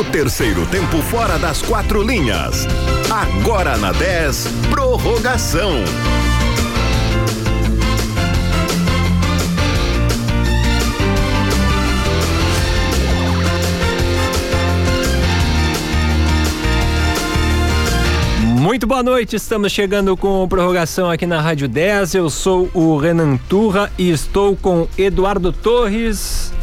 O terceiro tempo fora das quatro linhas. Agora na 10, prorrogação. Muito boa noite, estamos chegando com prorrogação aqui na Rádio 10. Eu sou o Renan Turra e estou com Eduardo Torres.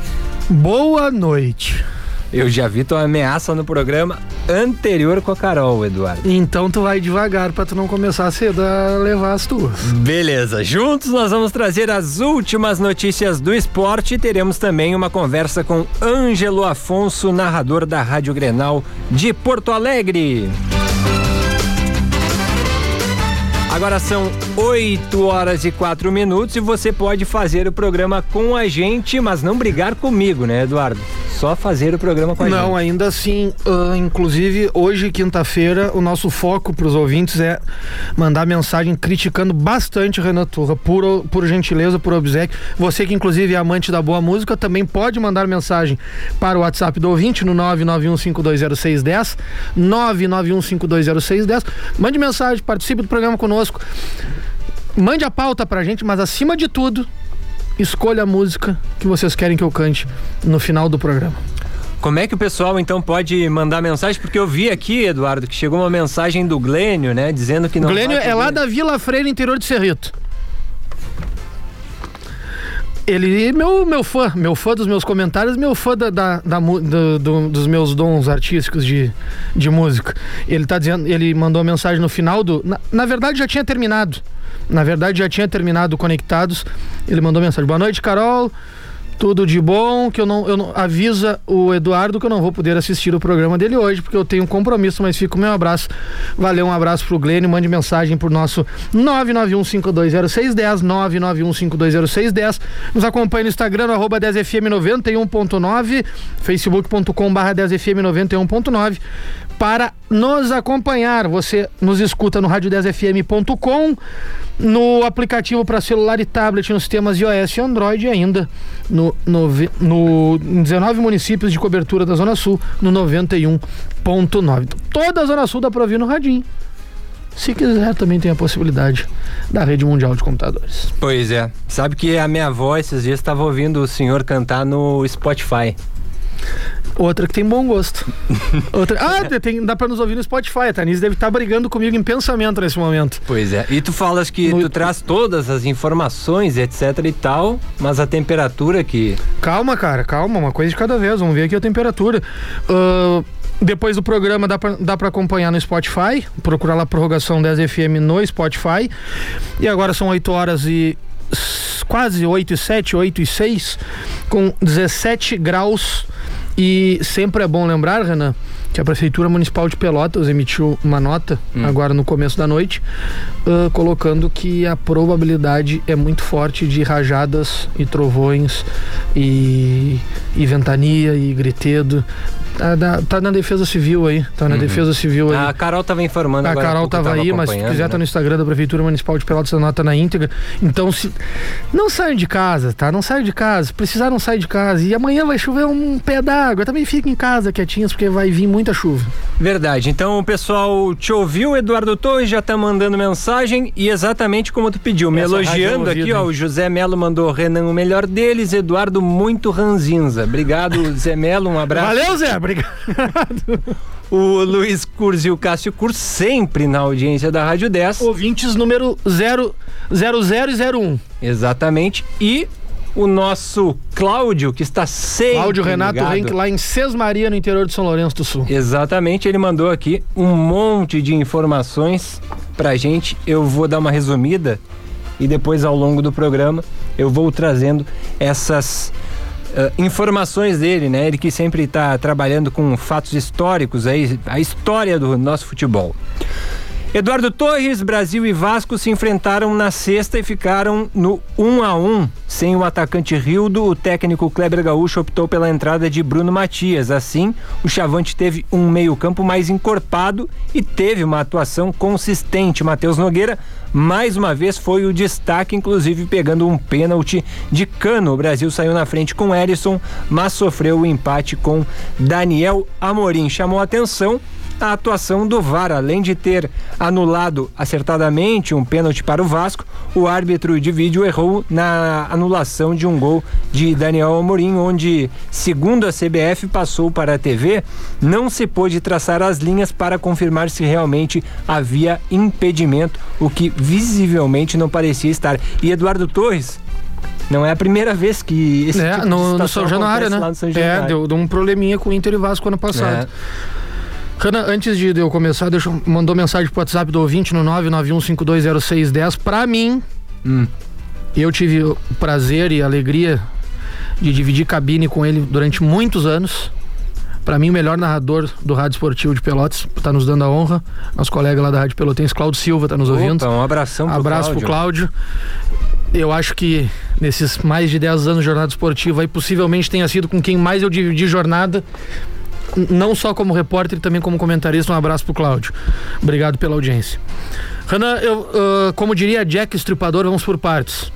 Boa noite. Eu já vi tua ameaça no programa anterior com a Carol, Eduardo. Então tu vai devagar para tu não começar cedo a levar as tuas. Beleza. Juntos nós vamos trazer as últimas notícias do esporte e teremos também uma conversa com Ângelo Afonso, narrador da Rádio Grenal de Porto Alegre. Agora são 8 horas e 4 minutos e você pode fazer o programa com a gente, mas não brigar comigo, né, Eduardo? Só fazer o programa com a não, gente. Não, ainda assim, uh, inclusive hoje, quinta-feira, o nosso foco para os ouvintes é mandar mensagem criticando bastante Renan Turra, por, por gentileza, por obsequio. Você que inclusive é amante da boa música, também pode mandar mensagem para o WhatsApp do ouvinte no 991520610, 991520610. Mande mensagem, participe do programa conosco conosco. Mande a pauta pra gente, mas acima de tudo, escolha a música que vocês querem que eu cante no final do programa. Como é que o pessoal então pode mandar mensagem? Porque eu vi aqui, Eduardo, que chegou uma mensagem do Glênio, né? Dizendo que não. Glênio é lá da Vila Freire, interior de Cerrito. Ele meu meu fã, meu fã dos meus comentários, meu fã da, da, da do, do, dos meus dons artísticos de, de música. Ele tá dizendo, ele mandou uma mensagem no final do, na, na verdade já tinha terminado. Na verdade já tinha terminado conectados. Ele mandou mensagem: "Boa noite, Carol. Tudo de bom, que eu não, eu não avisa o Eduardo que eu não vou poder assistir o programa dele hoje, porque eu tenho um compromisso, mas fica o meu abraço. Valeu, um abraço pro Glênio, mande mensagem pro nosso 991520610, 991520610. Nos acompanhe no Instagram, no arroba 10fm91.9, facebook.com barra 10fm91.9 para nos acompanhar. Você nos escuta no rádio10fm.com, no aplicativo para celular e tablet nos sistemas iOS e Android e ainda no, no, no 19 municípios de cobertura da Zona Sul, no 91.9. Toda a Zona Sul dá para ouvir no radinho. Se quiser, também tem a possibilidade da rede mundial de computadores. Pois é. Sabe que a minha avó esses dias estava ouvindo o senhor cantar no Spotify. Outra que tem bom gosto. Outra... Ah, tem, dá pra nos ouvir no Spotify. A Tanise deve estar tá brigando comigo em pensamento nesse momento. Pois é. E tu falas que no... tu traz todas as informações, etc e tal, mas a temperatura que. Calma, cara, calma, uma coisa de cada vez. Vamos ver aqui a temperatura. Uh, depois do programa dá pra, dá pra acompanhar no Spotify. Procurar lá Prorrogação 10 FM no Spotify. E agora são 8 horas e quase 8 e 7, 8 e 6, com 17 graus. E sempre é bom lembrar, Renan, que a Prefeitura Municipal de Pelotas emitiu uma nota hum. agora no começo da noite, uh, colocando que a probabilidade é muito forte de rajadas e trovões e, e ventania e gritedo Tá, tá, na defesa civil aí. Tá na uhum. defesa civil aí. A Carol tava informando A agora Carol tava, tava aí, mas se quiser né? tá no Instagram da Prefeitura Municipal de Pelotas, a nota na íntegra. Então, se. Não saiam de casa, tá? Não saiam de casa. Precisar, não sai de casa. E amanhã vai chover um pé d'água. Também fica em casa quietinhos, porque vai vir muita chuva. Verdade. Então, o pessoal te ouviu, Eduardo Torres já tá mandando mensagem e exatamente como tu pediu. Me Essa elogiando aqui, ó. O José Melo mandou Renan o melhor deles, Eduardo muito ranzinza. Obrigado, Zé Melo. Um abraço. Valeu, Zé. Obrigado. o Luiz Curso e o Cássio Curso sempre na audiência da Rádio 10. Ouvintes número 00 e 01. Exatamente. E o nosso Cláudio, que está sempre. Cláudio Renato Renck, lá em Sesmaria, no interior de São Lourenço do Sul. Exatamente, ele mandou aqui um monte de informações pra gente. Eu vou dar uma resumida e depois, ao longo do programa, eu vou trazendo essas uh, informações dele, né? Ele que sempre está trabalhando com fatos históricos aí, a história do nosso futebol. Eduardo Torres, Brasil e Vasco se enfrentaram na sexta e ficaram no 1 a 1 sem o atacante Rildo. O técnico Kleber Gaúcho optou pela entrada de Bruno Matias. Assim, o Chavante teve um meio-campo mais encorpado e teve uma atuação consistente. Matheus Nogueira mais uma vez foi o destaque, inclusive pegando um pênalti de cano. O Brasil saiu na frente com Erisson, mas sofreu o empate com Daniel Amorim. Chamou a atenção a atuação do VAR. Além de ter anulado acertadamente um pênalti para o Vasco, o árbitro de vídeo errou na anulação de um gol de Daniel Amorim, onde, segundo a CBF, passou para a TV, não se pôde traçar as linhas para confirmar se realmente havia impedimento, o que visivelmente não parecia estar. E Eduardo Torres, não é a primeira vez que esse é, tipo no, no São Januário, né? São É, deu, deu, um probleminha com o Inter e Vasco ano passado. É. Hanna, antes de eu começar, deixa, mandou mensagem pro WhatsApp do ouvinte no 991520610. Pra mim, hum. eu tive o prazer e a alegria de dividir cabine com ele durante muitos anos. Para mim, o melhor narrador do Rádio Esportivo de Pelotas, tá nos dando a honra. Nosso colega lá da Rádio Pelotense, Cláudio Silva, tá nos Opa, ouvindo. Um abração pro Abraço Cláudio. pro Cláudio. Eu acho que nesses mais de 10 anos de jornada esportiva aí, possivelmente tenha sido com quem mais eu dividi jornada não só como repórter, também como comentarista. Um abraço pro Cláudio. Obrigado pela audiência. Renan, eu, uh, como diria Jack Estripador, vamos por partes.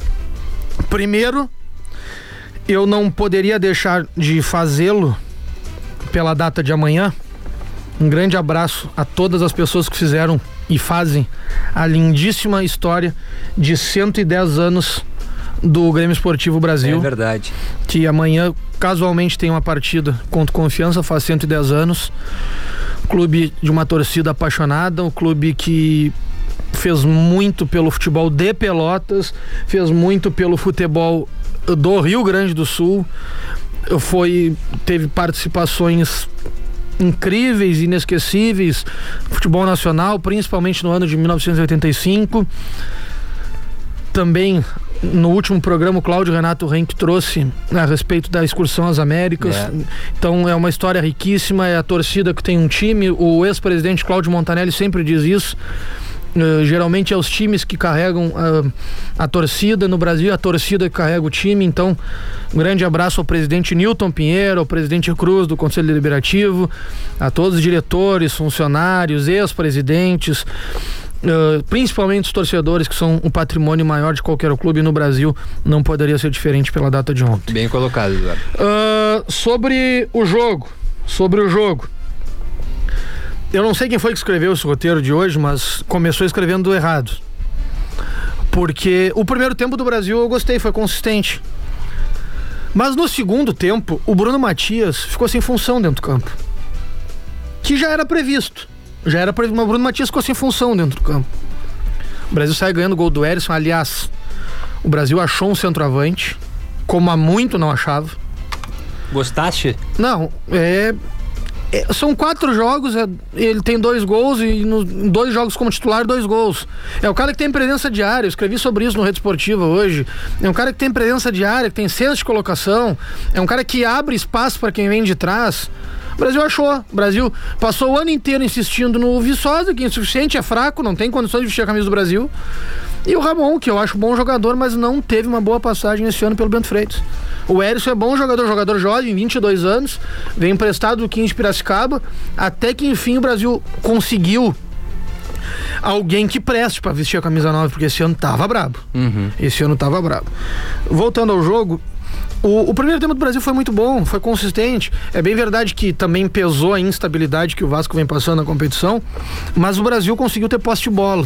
Primeiro, eu não poderia deixar de fazê-lo pela data de amanhã. Um grande abraço a todas as pessoas que fizeram e fazem a lindíssima história de 110 anos do Grêmio Esportivo Brasil. É verdade. Que amanhã casualmente tem uma partida contra Confiança, faz 110 anos. Clube de uma torcida apaixonada, um clube que fez muito pelo futebol de Pelotas, fez muito pelo futebol do Rio Grande do Sul. Foi teve participações incríveis, inesquecíveis, futebol nacional, principalmente no ano de 1985. Também no último programa, o Cláudio Renato Renck trouxe a respeito da excursão às Américas. É. Então é uma história riquíssima, é a torcida que tem um time. O ex-presidente Cláudio Montanelli sempre diz isso. Uh, geralmente é os times que carregam uh, a torcida no Brasil, a torcida que carrega o time. Então, um grande abraço ao presidente Newton Pinheiro, ao presidente Cruz do Conselho Deliberativo, a todos os diretores, funcionários, ex-presidentes, Uh, principalmente os torcedores, que são o patrimônio maior de qualquer clube no Brasil, não poderia ser diferente pela data de ontem. Bem colocado, Eduardo. Uh, sobre o jogo. Sobre o jogo. Eu não sei quem foi que escreveu esse roteiro de hoje, mas começou escrevendo errado. Porque o primeiro tempo do Brasil eu gostei, foi consistente. Mas no segundo tempo, o Bruno Matias ficou sem função dentro do campo. Que já era previsto. Já era para o Bruno Matias ficou sem função dentro do campo. O Brasil sai ganhando o gol do Erisson. Aliás, o Brasil achou um centroavante, como há muito não achava. Gostaste? Não, é, é, são quatro jogos, é, ele tem dois gols e nos dois jogos como titular, dois gols. É o cara que tem presença diária, eu escrevi sobre isso no Rede Esportiva hoje. É um cara que tem presença diária, que tem senso de colocação, é um cara que abre espaço para quem vem de trás. O Brasil achou. O Brasil passou o ano inteiro insistindo no Viçosa, que é insuficiente, é fraco, não tem condições de vestir a camisa do Brasil. E o Ramon, que eu acho bom jogador, mas não teve uma boa passagem esse ano pelo Bento Freitas. O Erisson é bom jogador, jogador jovem, 22 anos, vem emprestado do 15 de Piracicaba, até que enfim o Brasil conseguiu alguém que preste para vestir a camisa nova, porque esse ano tava brabo. Uhum. Esse ano tava brabo. Voltando ao jogo, o, o, primeiro tempo do Brasil foi muito bom, foi consistente. É bem verdade que também pesou a instabilidade que o Vasco vem passando na competição, mas o Brasil conseguiu ter posse de bola.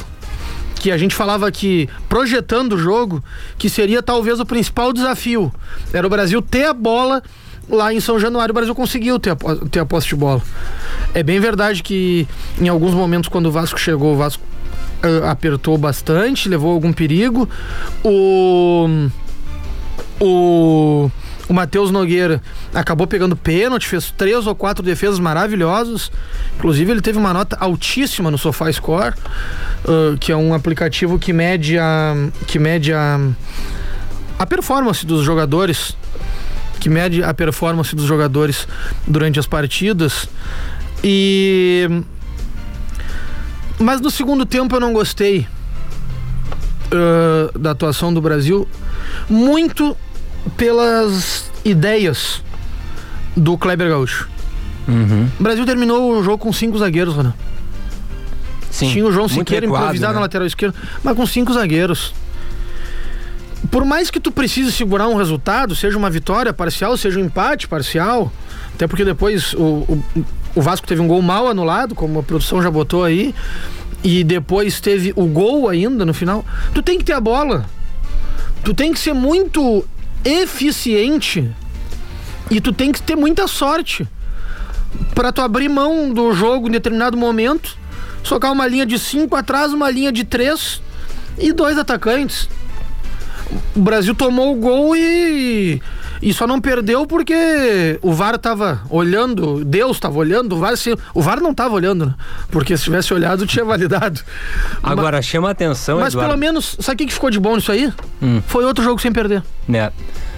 Que a gente falava que, projetando o jogo, que seria talvez o principal desafio. Era o Brasil ter a bola lá em São Januário. O Brasil conseguiu ter a, ter a posse de bola. É bem verdade que em alguns momentos, quando o Vasco chegou, o Vasco uh, apertou bastante, levou algum perigo. O o, o Matheus Nogueira acabou pegando pênalti, fez três ou quatro defesas maravilhosas. Inclusive, ele teve uma nota altíssima no SofaScore, uh, que é um aplicativo que mede a, que mede a, a performance dos jogadores. Que mede a performance dos jogadores durante as partidas. E. Mas no segundo tempo eu não gostei uh, da atuação do Brasil. Muito pelas ideias do Kleber Gaúcho. Uhum. O Brasil terminou o jogo com cinco zagueiros, Renan. Sim, Tinha o João Siqueira recuado, improvisado né? na lateral esquerda, mas com cinco zagueiros. Por mais que tu precise segurar um resultado, seja uma vitória parcial, seja um empate parcial, até porque depois o, o, o Vasco teve um gol mal anulado, como a produção já botou aí, e depois teve o gol ainda no final. Tu tem que ter a bola. Tu tem que ser muito eficiente e tu tem que ter muita sorte para tu abrir mão do jogo em determinado momento, socar uma linha de cinco atrás, uma linha de três e dois atacantes. O Brasil tomou o gol e, e só não perdeu porque o VAR tava olhando, Deus tava olhando, o VAR, se, o VAR não tava olhando, né? porque se tivesse olhado tinha validado. Agora, chama a atenção, Mas Eduardo. pelo menos, sabe o que ficou de bom nisso aí? Hum. Foi outro jogo sem perder. Né?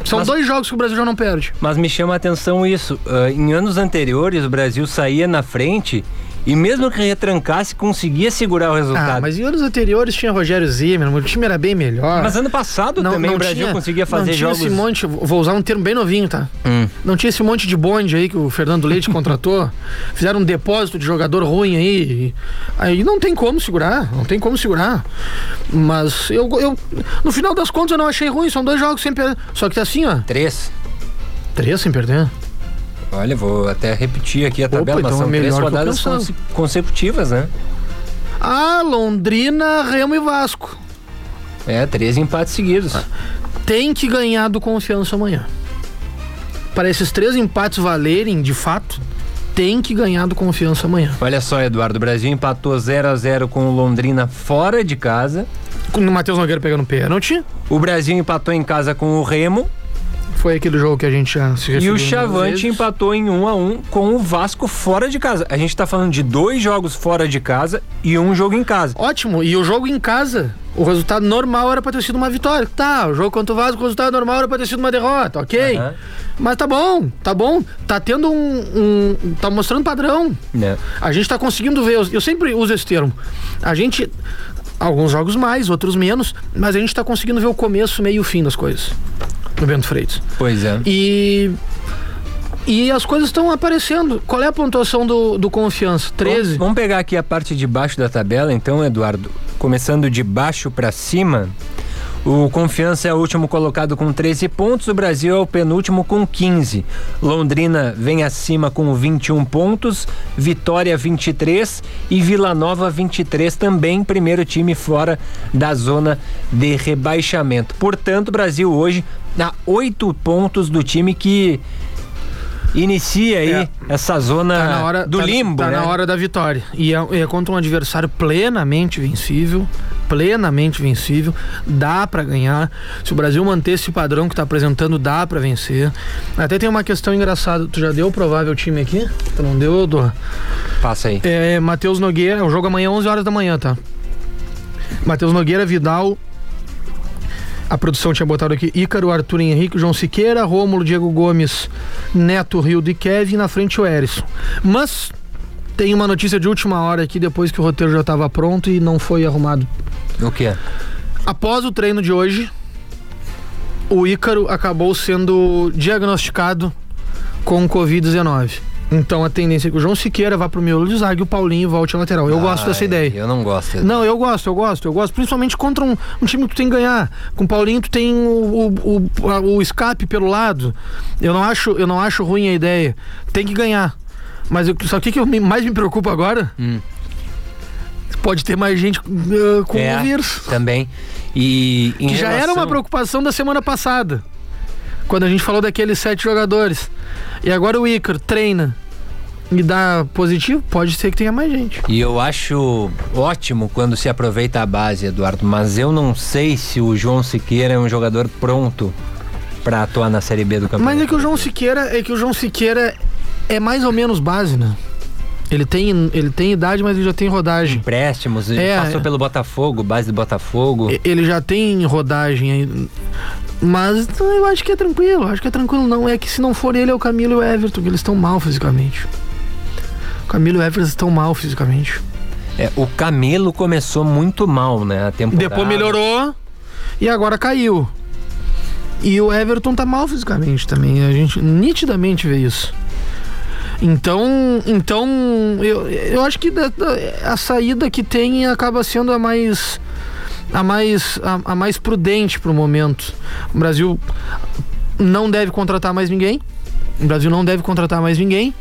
São Mas- dois jogos que o Brasil já não perde. Mas me chama a atenção isso. ah, em anos anteriores, o Brasil saía na frente e mesmo que retrancasse, conseguia segurar o resultado. Ah, mas em anos anteriores tinha Rogério Zimmermann, o time era bem melhor. Mas ano passado também o Brasil tinha- conseguia fazer não tinha jogos. esse monte, vou usar um termo bem novinho, tá? Hum. Não tinha esse monte de bonde aí que o Fernando Leite contratou. Fizeram um depósito de jogador ruim aí. Aí não tem como segurar, não tem como segurar. Mas eu, eu no final das contas eu não achei ruim, são dois jogos sem perder. Só que assim, ó, Três. três sem perder. Olha, vou até repetir aqui a Opa, tabela, mas então são é três rodadas conse- consecutivas, né? Ah, Londrina, Remo e Vasco. É, três empates seguidos. Tem que ganhar do confiança amanhã. Para esses três empates valerem, de fato, tem que ganhar do confiança amanhã. Olha só, Eduardo, o Brasil empatou 0 a 0 com o Londrina fora de casa. Com o Matheus Nogueira pegando pênalti. O Brasil empatou em casa com o Remo Foi aquele jogo que a gente já se e o Chavante empatou em 1 a 1 com o Vasco fora de casa. A gente tá falando de dois jogos fora de casa e um jogo em casa. Ótimo. E o jogo em casa, o resultado normal era pra ter sido uma vitória. Tá, o jogo contra o Vasco, o resultado normal era pra ter sido uma derrota, ok? Aham. Mas tá bom, tá bom. Tá tendo um. um- tá mostrando padrão. Né? A gente tá conseguindo ver. Eu sempre uso esse termo. A gente. Alguns jogos mais, outros menos, mas a gente tá conseguindo ver o começo, meio e o fim das coisas. No Bento Freitas. Pois é. E. E as coisas estão aparecendo. Qual é a pontuação do, do confiança? 13? Vamos, vamos pegar aqui a parte de baixo da tabela, então, Eduardo. Começando de baixo para cima. O Confiança é o último colocado com 13 pontos, o Brasil é o penúltimo com 15. Londrina vem acima com 21 pontos, Vitória 23 e Vila Nova 23 também, primeiro time fora da zona de rebaixamento. Portanto, o Brasil hoje a 8 pontos do time que inicia aí É. essa zona Tá na hora, do tá- limbo, tá né? na hora da vitória. E é, é contra um adversário plenamente vencível. Plenamente vencível. Dá pra ganhar. Se o Brasil manter esse padrão que tá apresentando, dá pra vencer. Até tem uma questão engraçada. Tu já deu o provável time aqui? Tu não deu, Dor? Passa aí. É, Matheus Nogueira, o jogo amanhã 11 horas da manhã, tá? Matheus Nogueira, Vidal. A produção tinha botado aqui Ícaro, Arthur Henrique, João Siqueira, Rômulo, Diego Gomes, Neto, Rildo e Kevin, na frente o Erisson. Mas tem uma notícia de última hora aqui, depois que o roteiro já estava pronto e não foi arrumado. O quê? Após o treino de hoje, o Ícaro acabou sendo diagnosticado com Covid-19. Então a tendência é que o João Siqueira vá pro miolo de zaga e o Paulinho volte à lateral. Eu gosto dessa Ai, ideia. Eu não gosto. Não, eu gosto, eu gosto, eu gosto. Principalmente contra um, um time que tu tem que ganhar. Com o Paulinho tu tem o, o, o, o escape pelo lado. Eu não acho, eu não acho ruim a ideia. Tem que ganhar. Mas eu, que o que eu me- mais me preocupa agora? Hum. Pode ter mais gente uh, com É, o vírus. Também. E Que já era relação- uma preocupação da semana passada. Quando a gente falou daqueles sete jogadores. E agora o Ícaro treina e dá positivo, pode ser que tenha mais gente. E eu acho ótimo quando se aproveita a base, Eduardo, mas eu não sei se o João Siqueira é um jogador pronto pra atuar na Série B do campeonato. Mas é que o João Siqueira, é que o João Siqueira é mais ou menos base, né? Ele tem, ele tem idade, mas ele já tem rodagem. Empréstimos, ele É, passou pelo Botafogo, base do Botafogo. Ele já tem rodagem aí. Mas eu acho que é tranquilo, acho que é tranquilo. Não é que se não for ele, é o Camilo e o Everton, que eles estão mal fisicamente. O Camilo e o Everton estão mal fisicamente. É, o Camelo começou muito mal, né? A temporada. Depois melhorou e agora caiu. E o Everton tá mal fisicamente também. A gente nitidamente vê isso. Então, então eu, eu acho que a saída que tem acaba sendo a mais a mais a, a mais prudente para o momento. O Brasil não deve contratar mais ninguém. O Brasil não deve contratar mais ninguém.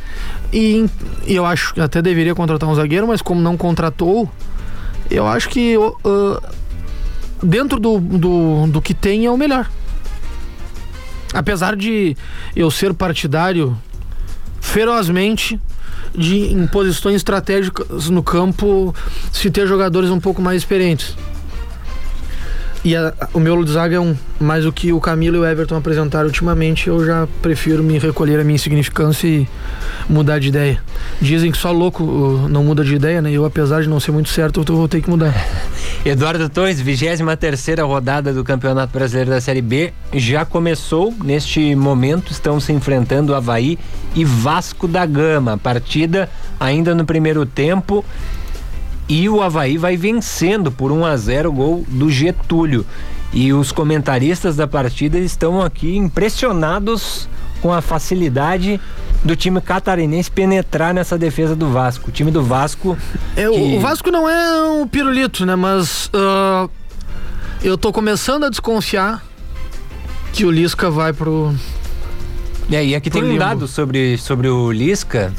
E, e eu acho que até deveria contratar um zagueiro, mas como não contratou, eu acho que uh, dentro do, do, do que tem é o melhor. Apesar de eu ser partidário ferozmente de em posições estratégicas no campo se ter jogadores um pouco mais experientes. E a, o meu zaga é um. Mas o que o Camilo e o Everton apresentaram ultimamente, eu já prefiro me recolher a minha insignificância e mudar de ideia. Dizem que só louco não muda de ideia, né? Eu, apesar de não ser muito certo, eu vou ter que mudar. Eduardo Torres, 23 rodada do Campeonato Brasileiro da Série B já começou. Neste momento estão se enfrentando Havaí e Vasco da Gama. Partida ainda no primeiro tempo e o Havaí vai vencendo por 1 a 0 o gol do Getúlio. E os comentaristas da partida estão aqui impressionados com a facilidade do time catarinense penetrar nessa defesa do Vasco. O time do Vasco. É, que... O Vasco não é um pirulito, né? Mas uh, eu tô começando a desconfiar que o Lisca vai pro. É, e aqui tem um dado sobre, sobre o Lisca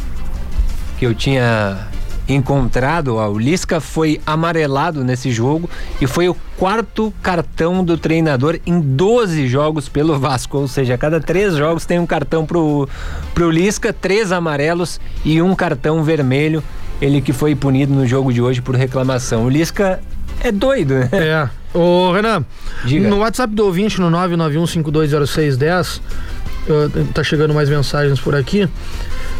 que eu tinha encontrado. Ó, o Lisca foi amarelado nesse jogo e foi o quarto cartão do treinador em 12 jogos pelo Vasco. Ou seja, a cada três jogos tem um cartão pro, pro Lisca, três amarelos e um cartão vermelho. Ele que foi punido no jogo de hoje por reclamação. O Lisca é doido, né? É. Ô, Renan, Diga. no WhatsApp do ouvinte, no 991520610, uh, tá chegando mais mensagens por aqui.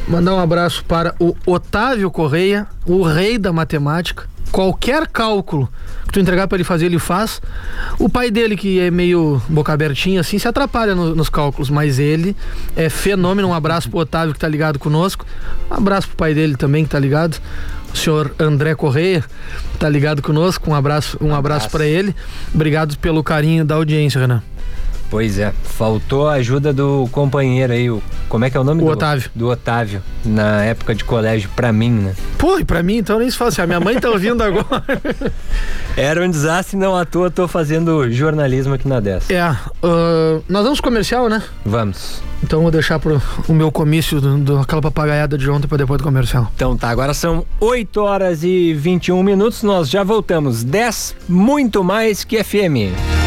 Mandar um abraço para o Otávio Correia, o rei da matemática. Qualquer cálculo que tu entregar para ele fazer, ele faz. O pai dele, que é meio boca abertinha assim, se atrapalha no, nos cálculos, mas ele é fenômeno. Um abraço pro Otávio que tá ligado conosco. Um abraço pro pai dele também que tá ligado. O senhor André Correia tá ligado conosco. Um abraço, um, abraço, abraço para ele. Obrigado pelo carinho da audiência, Renan. Pois é, faltou a ajuda do companheiro aí, o, como é que é o nome o do Otávio? Do Otávio, na época de colégio, pra mim, né? Pô, e pra mim então nem se fala assim, a minha mãe tá ouvindo agora. Era um desastre, não à toa tô fazendo jornalismo aqui na 10. É, uh, nós vamos comercial, né? Vamos. Então vou deixar pro o meu comício do, do aquela papagaiada de ontem para depois do comercial. Então tá, agora são 8 horas e 21 minutos, nós já voltamos. 10, muito mais que FM.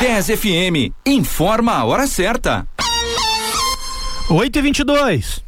10 FM. Informa a hora certa. 8 e 22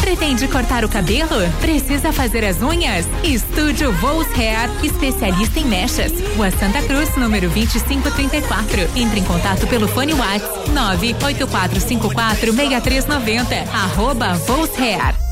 Pretende cortar o cabelo? Precisa fazer as unhas? Estúdio Vols Hair, especialista em mechas. Rua Santa Cruz, número 2534. Entre em contato pelo fone WhatsApp 98454 6390. Arroba Vols Hair.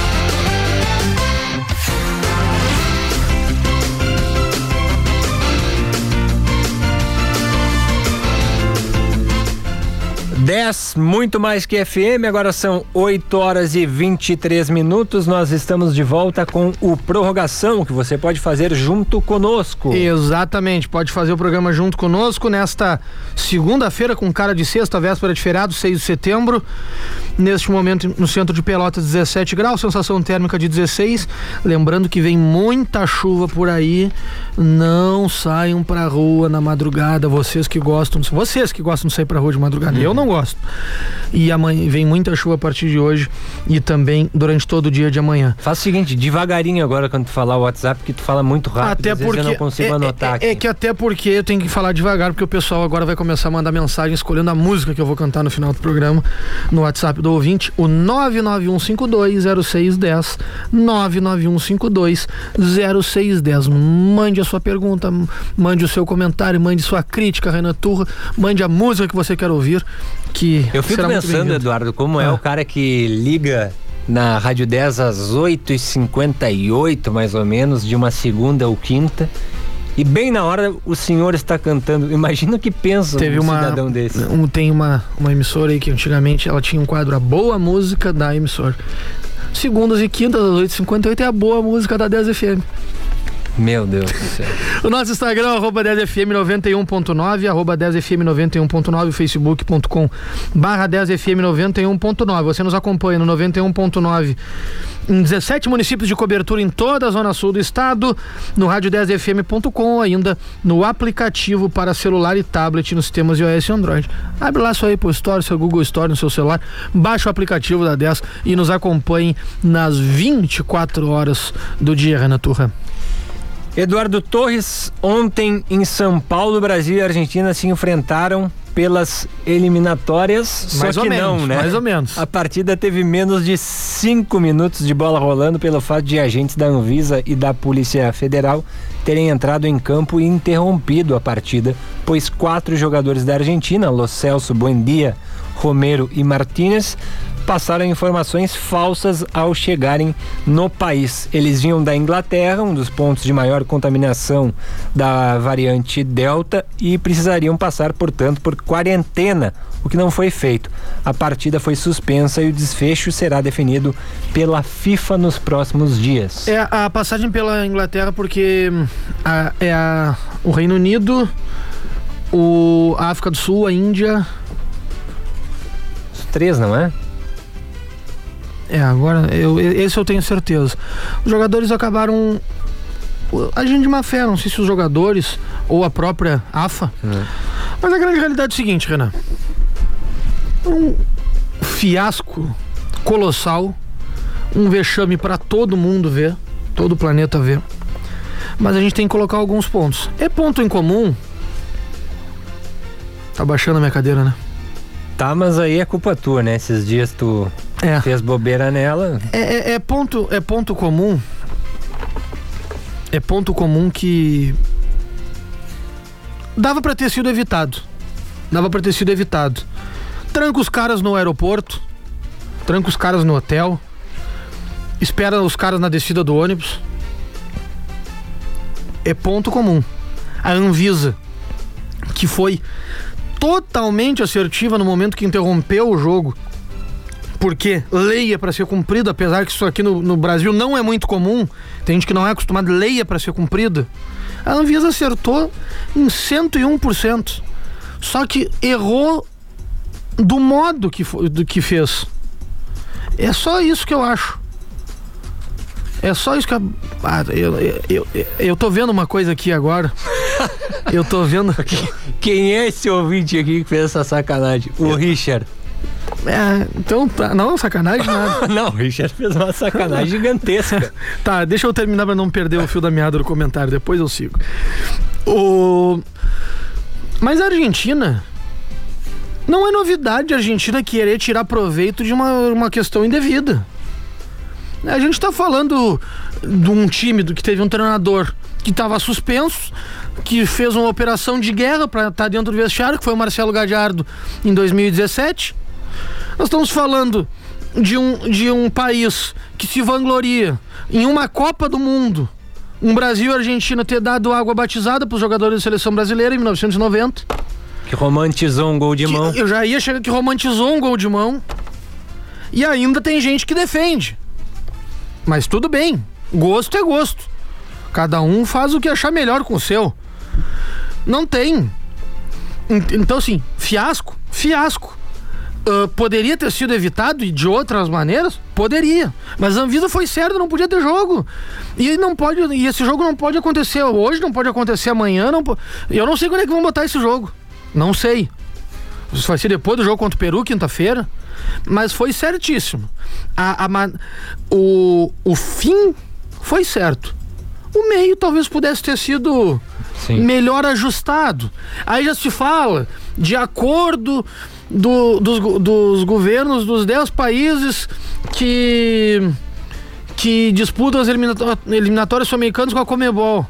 10, muito mais que FM, agora são 8 horas e 23 minutos. Nós estamos de volta com o Prorrogação, que você pode fazer junto conosco. Exatamente, pode fazer o programa junto conosco nesta segunda-feira, com cara de sexta, véspera de feriado, 6 de setembro. Neste momento, no centro de Pelotas, 17 graus, sensação térmica de 16. Lembrando que vem muita chuva por aí. Não saiam pra rua na madrugada, vocês que gostam, vocês que gostam de sair pra rua de madrugada. Eu não gosto. E amanhã vem muita chuva a partir de hoje e também durante todo o dia de amanhã. Faz o seguinte, devagarinho agora quando tu falar o WhatsApp, que tu fala muito rápido. Até porque eu não consigo é, anotar é, aqui. é que até porque eu tenho que falar devagar, porque o pessoal agora vai começar a mandar mensagem escolhendo a música que eu vou cantar no final do programa no WhatsApp do ouvinte, o 991520610, 991520610. Mande a sua pergunta, mande o seu comentário, mande sua crítica, Renan Turra, mande a música que você quer ouvir, que Eu fico pensando. Eduardo, como é Ah. o cara que liga na Rádio 10 às 8h58, mais ou menos, de uma segunda ou quinta. E bem na hora o senhor está cantando. Imagina o que pensa Teve um uma, cidadão desse. um- tem uma, uma emissora aí que antigamente ela tinha um quadro A Boa Música da emissora. Segundas e quintas, às 8h58, é a boa música da 10 FM. Meu Deus do céu. O nosso Instagram, arroba 10fm91.9, arroba 10fm91.9, facebook.com barra 10fm91.9. Você nos acompanha no 91.9 em 17 municípios de cobertura em toda a zona sul do estado, no rádio 10fm.com, ainda no aplicativo para celular e tablet nos sistemas iOS e Android. Abre lá sua Apple Store, seu Google Store no seu celular, baixa o aplicativo da 10 e nos acompanhe nas 24 horas do dia, Renan Turra. Eduardo Torres, ontem em São Paulo, Brasil e Argentina se enfrentaram pelas eliminatórias. Mais só ou que menos, não, né? mais ou menos. A partida teve menos de cinco minutos de bola rolando pelo fato de agentes da Anvisa e da Polícia Federal terem entrado em campo e interrompido a partida, pois quatro jogadores da Argentina, Lo Celso, Buendia, Romero e Martínez, passaram informações falsas ao chegarem no país. Eles vinham da Inglaterra, um dos pontos de maior contaminação da variante Delta, e precisariam passar, portanto, por quarentena, o que não foi feito. A partida foi suspensa e o desfecho será definido pela FIFA nos próximos dias. É a passagem pela Inglaterra porque hum, a- é a- o Reino Unido, o a África do Sul, a Índia. Três, não é? É, agora eu, esse eu tenho certeza. Os jogadores acabaram agindo de má fé, não sei se os jogadores ou a própria AFA. Mas a grande realidade é o seguinte, Renan. Um fiasco colossal, um vexame para todo mundo ver, todo o planeta ver. Mas a gente tem que colocar alguns pontos. É ponto em comum. Tá baixando a minha cadeira, né? Tá, mas aí é culpa tua, né? Esses dias tu É. fez bobeira nela. É, é- é ponto, é ponto comum. É ponto comum que dava pra ter sido evitado. Dava pra ter sido evitado. Tranca os caras no aeroporto, tranca os caras no hotel, espera os caras na descida do ônibus. É ponto comum. A Anvisa, que foi totalmente assertiva no momento que interrompeu o jogo porque lei é para ser cumprida, apesar que isso aqui no, no Brasil não é muito comum, tem gente que não é acostumado, lei é para ser cumprida. A Anvisa acertou em 101%. Só que errou do modo que, do que fez. É só isso que eu acho. É só isso que eu, ah, eu, eu, eu, eu tô vendo uma coisa aqui agora. Eu tô vendo. Quem é esse ouvinte aqui que fez essa sacanagem? O Richard. É, então, tá- não, sacanagem nada. Não, o Richard fez uma sacanagem gigantesca. Tá, deixa eu terminar pra não perder o fio da meada do comentário, depois eu sigo. O... Mas a Argentina. Não é novidade a Argentina querer tirar proveito de uma, uma questão indevida. A gente tá falando de um time que teve um treinador que estava suspenso, que fez uma operação de guerra para estar dentro do vestiário, que foi o Marcelo Gadiardo em 2017. Nós estamos falando de um, de um país que se vangloria em uma Copa do Mundo. Um Brasil e Argentina ter dado água batizada para os jogadores da seleção brasileira em 1990. Que romantizou um gol de mão. Eu já ia chegar que romantizou um gol de mão. E ainda tem gente que defende. Mas tudo bem. Gosto é gosto. Cada um faz o que achar melhor com o seu. Não tem. Ent- Então, assim, fiasco, fiasco. Ah, poderia ter sido evitado de outras maneiras? Poderia. Mas a Anvisa foi certa, não podia ter jogo. E não pode. E esse jogo não pode acontecer hoje, não pode acontecer amanhã. Não Eu não sei quando é que vão botar esse jogo. Não sei. Isso vai ser depois do jogo contra o Peru, quinta-feira. Mas foi certíssimo. A, a o, o fim foi certo. O meio talvez pudesse ter sido Sim. melhor ajustado. Aí já se fala de acordo do- dos, dos governos dos 10 países que, que disputam as elimina- eliminatórias sul-americanas com a Comebol.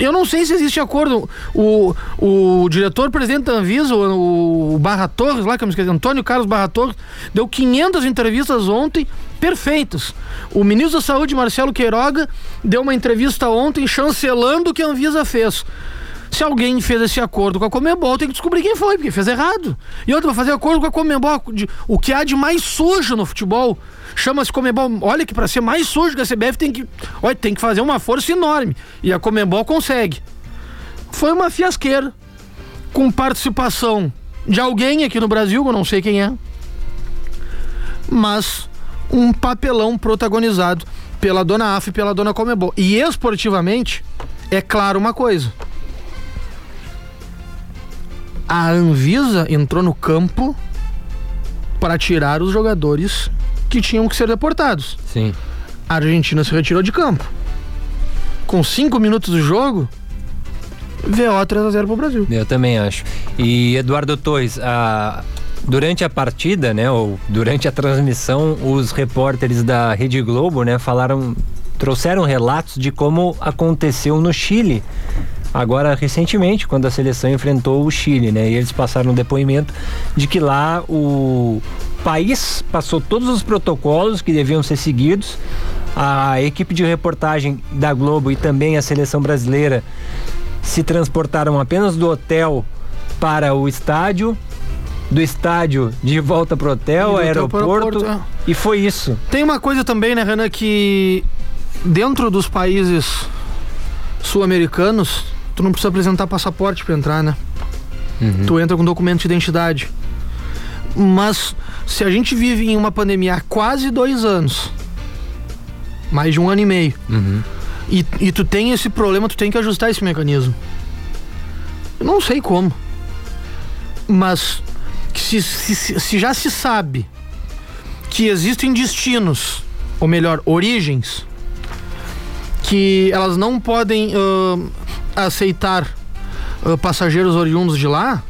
Eu não sei se existe acordo. O, o diretor-presidente da Anvisa, o, o Barra Torres, lá que eu me esqueci, Antônio Carlos Barra Torres, deu 500 entrevistas ontem perfeitas. O ministro da Saúde, Marcelo Queiroga, deu uma entrevista ontem chancelando o que a Anvisa fez. Se alguém fez esse acordo com a Comembol, tem que descobrir quem foi, porque fez errado. E outra, vai fazer acordo com a Comembol, de- o que há de mais sujo no futebol. Chama-se Comembol. Olha que para ser mais sujo que a CBF tem que, olha, tem que fazer uma força enorme. E a Comembol consegue. Foi uma fiasqueira. Com participação de alguém aqui no Brasil, eu não sei quem é. Mas um papelão protagonizado pela dona AF e pela dona Comebol. E esportivamente, é claro uma coisa. A Anvisa entrou no campo para tirar os jogadores que tinham que ser deportados. Sim. A Argentina se retirou de campo. Com cinco minutos do jogo, VO 3x0 pro Brasil. Eu também acho. E Eduardo Torres, a- durante a partida, né, ou durante a transmissão, os repórteres da Rede Globo, né, falaram, trouxeram relatos de como aconteceu no Chile. Agora, recentemente, quando a seleção enfrentou o Chile, né? E eles passaram um depoimento de que lá o país passou todos os protocolos que deviam ser seguidos. A equipe de reportagem da Globo e também a seleção brasileira se transportaram apenas do hotel para o estádio, do estádio de volta pro hotel, hotel aeroporto, pro aeroporto, é. e foi isso. Tem uma coisa também, né, Renan, que dentro dos países sul-americanos, tu não precisa apresentar passaporte para entrar, né? Tu entra com documento de identidade. Mas se a gente vive em uma pandemia há quase dois anos, mais de um ano e meio, e, e tu tem esse problema, tu tem que ajustar esse mecanismo. Eu não sei como. Mas se, se- se- já se sabe que existem destinos, ou melhor, origens, que elas não podem ahn, aceitar ah, passageiros oriundos de lá,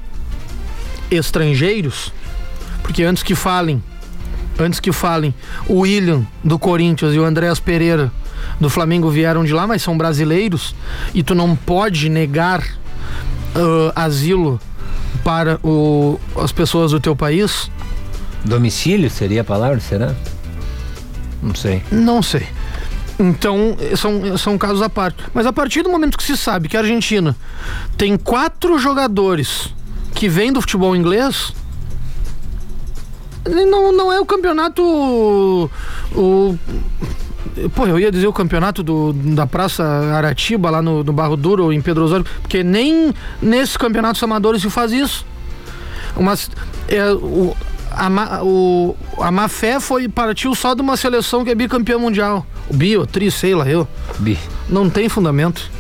estrangeiros, porque antes que falem, antes que falem, o William do Corinthians e o Andréas Pereira do Flamengo vieram de lá, mas são brasileiros, e tu não pode negar ah, asilo para o- as pessoas do teu país, Domicílio seria a palavra, será? Não sei. Não sei. Então, são, são casos à parte. Mas a partir do momento que se sabe que a Argentina tem quatro jogadores que vêm do futebol inglês, não, não é o campeonato. O, pô, eu ia dizer o campeonato do, da Praça Aratiba, lá no, no Barro Duro, em Pedro Osório, porque nem nesses campeonatos amadores se faz isso. Mas é, o, a, má- o, a má fé foi partiu só de uma seleção que é bicampeã mundial. O bio, tri, sei lá, eu. Bi. Não tem fundamento.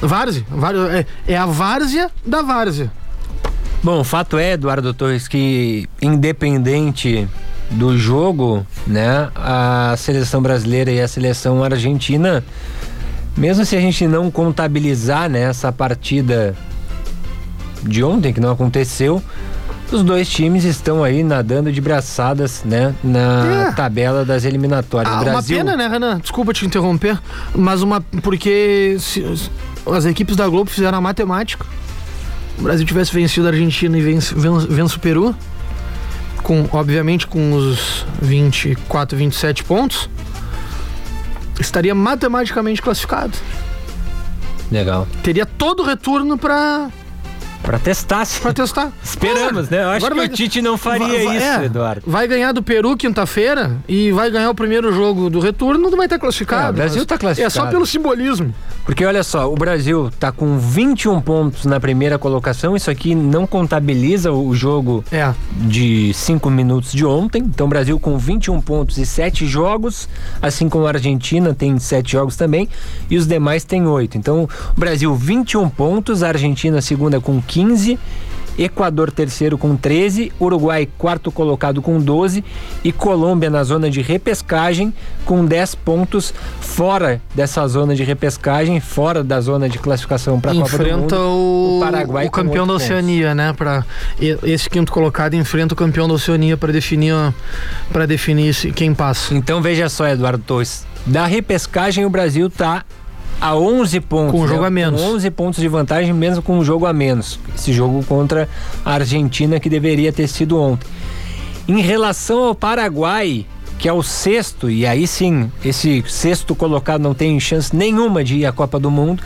Várzea, várzea é, é a várzea da várzea. Bom, o fato é, Eduardo Torres, que independente do jogo, né, a seleção brasileira e a seleção argentina, mesmo se a gente não contabilizar né, essa partida de ontem, que não aconteceu, os dois times estão aí nadando de braçadas, né, na É. tabela das eliminatórias. Ah, O uma Brasil, pena, né, Renan? Desculpa te interromper, mas uma. Porque se- as equipes da Globo fizeram a matemática. O Brasil tivesse vencido a Argentina e vence, ven- vence o Peru, com, obviamente com os 24, 27 pontos, estaria matematicamente classificado. Legal. Teria todo o retorno para Pra testar. Pra testar. Esperamos, né? Eu acho Agora que vai- o Tite não faria Vai- isso, é, Eduardo. Vai ganhar do Peru quinta-feira e vai ganhar o primeiro jogo do retorno, não vai estar classificado. É, o Brasil mas tá É classificado. só pelo simbolismo. Porque olha só, o Brasil tá com 21 pontos na primeira colocação. Isso aqui não contabiliza o jogo É. de 5 minutos de ontem. Então, o Brasil com 21 pontos e 7 jogos, assim como a Argentina tem 7 jogos também, e os demais têm 8. Então, o Brasil 21 pontos, a Argentina segunda com 15. Equador terceiro com 13, Uruguai quarto colocado com 12 e Colômbia na zona de repescagem com 10 pontos fora dessa zona de repescagem, fora da zona de classificação para a Copa do enfrenta Mundo. o, o Paraguai o campeão da Oceania, né? Para esse quinto colocado enfrenta o campeão da Oceania para definir para definir quem passa. Então veja só, Eduardo Torres. Da repescagem, o Brasil tá a 11 pontos. Com um né? jogo a menos. Com 11 pontos de vantagem, mesmo com um jogo a menos. Esse jogo contra a Argentina, que deveria ter sido ontem. Em relação ao Paraguai, que é o sexto, e aí sim, esse sexto colocado não tem chance nenhuma de ir à Copa do Mundo.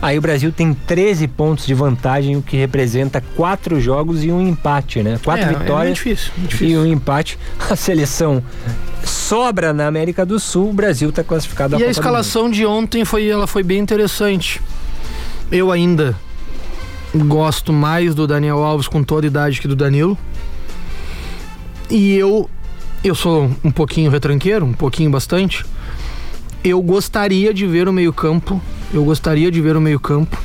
Aí o Brasil tem 13 pontos de vantagem, o que representa quatro jogos e um empate, né? Quatro É, é vitórias muito difícil, muito e difícil. um empate. A seleção sobra na América do Sul, o Brasil está classificado à E a escalação de ontem foi, ela foi bem interessante. Eu ainda gosto mais do Daniel Alves com toda a idade que do Danilo. E eu eu sou um pouquinho retranqueiro, um pouquinho bastante. Eu gostaria de ver o meio-campo, eu gostaria de ver o meio-campo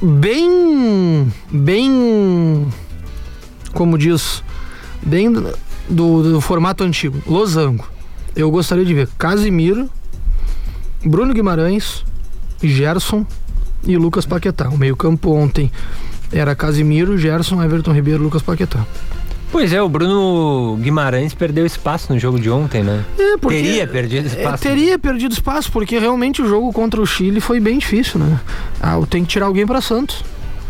bem bem como diz, bem do, do formato antigo, losango. Eu gostaria de ver Casimiro, Bruno Guimarães, Gerson e Lucas Paquetá. O meio-campo ontem era Casimiro, Gerson, Everton Ribeiro, Lucas Paquetá. Pois é, o Bruno Guimarães perdeu espaço no jogo de ontem, né? É, porque- Teria perdido É, espaço. teria perdido espaço, porque realmente o jogo contra o Chile foi bem difícil, né? Ah, tem que tirar alguém para Santos.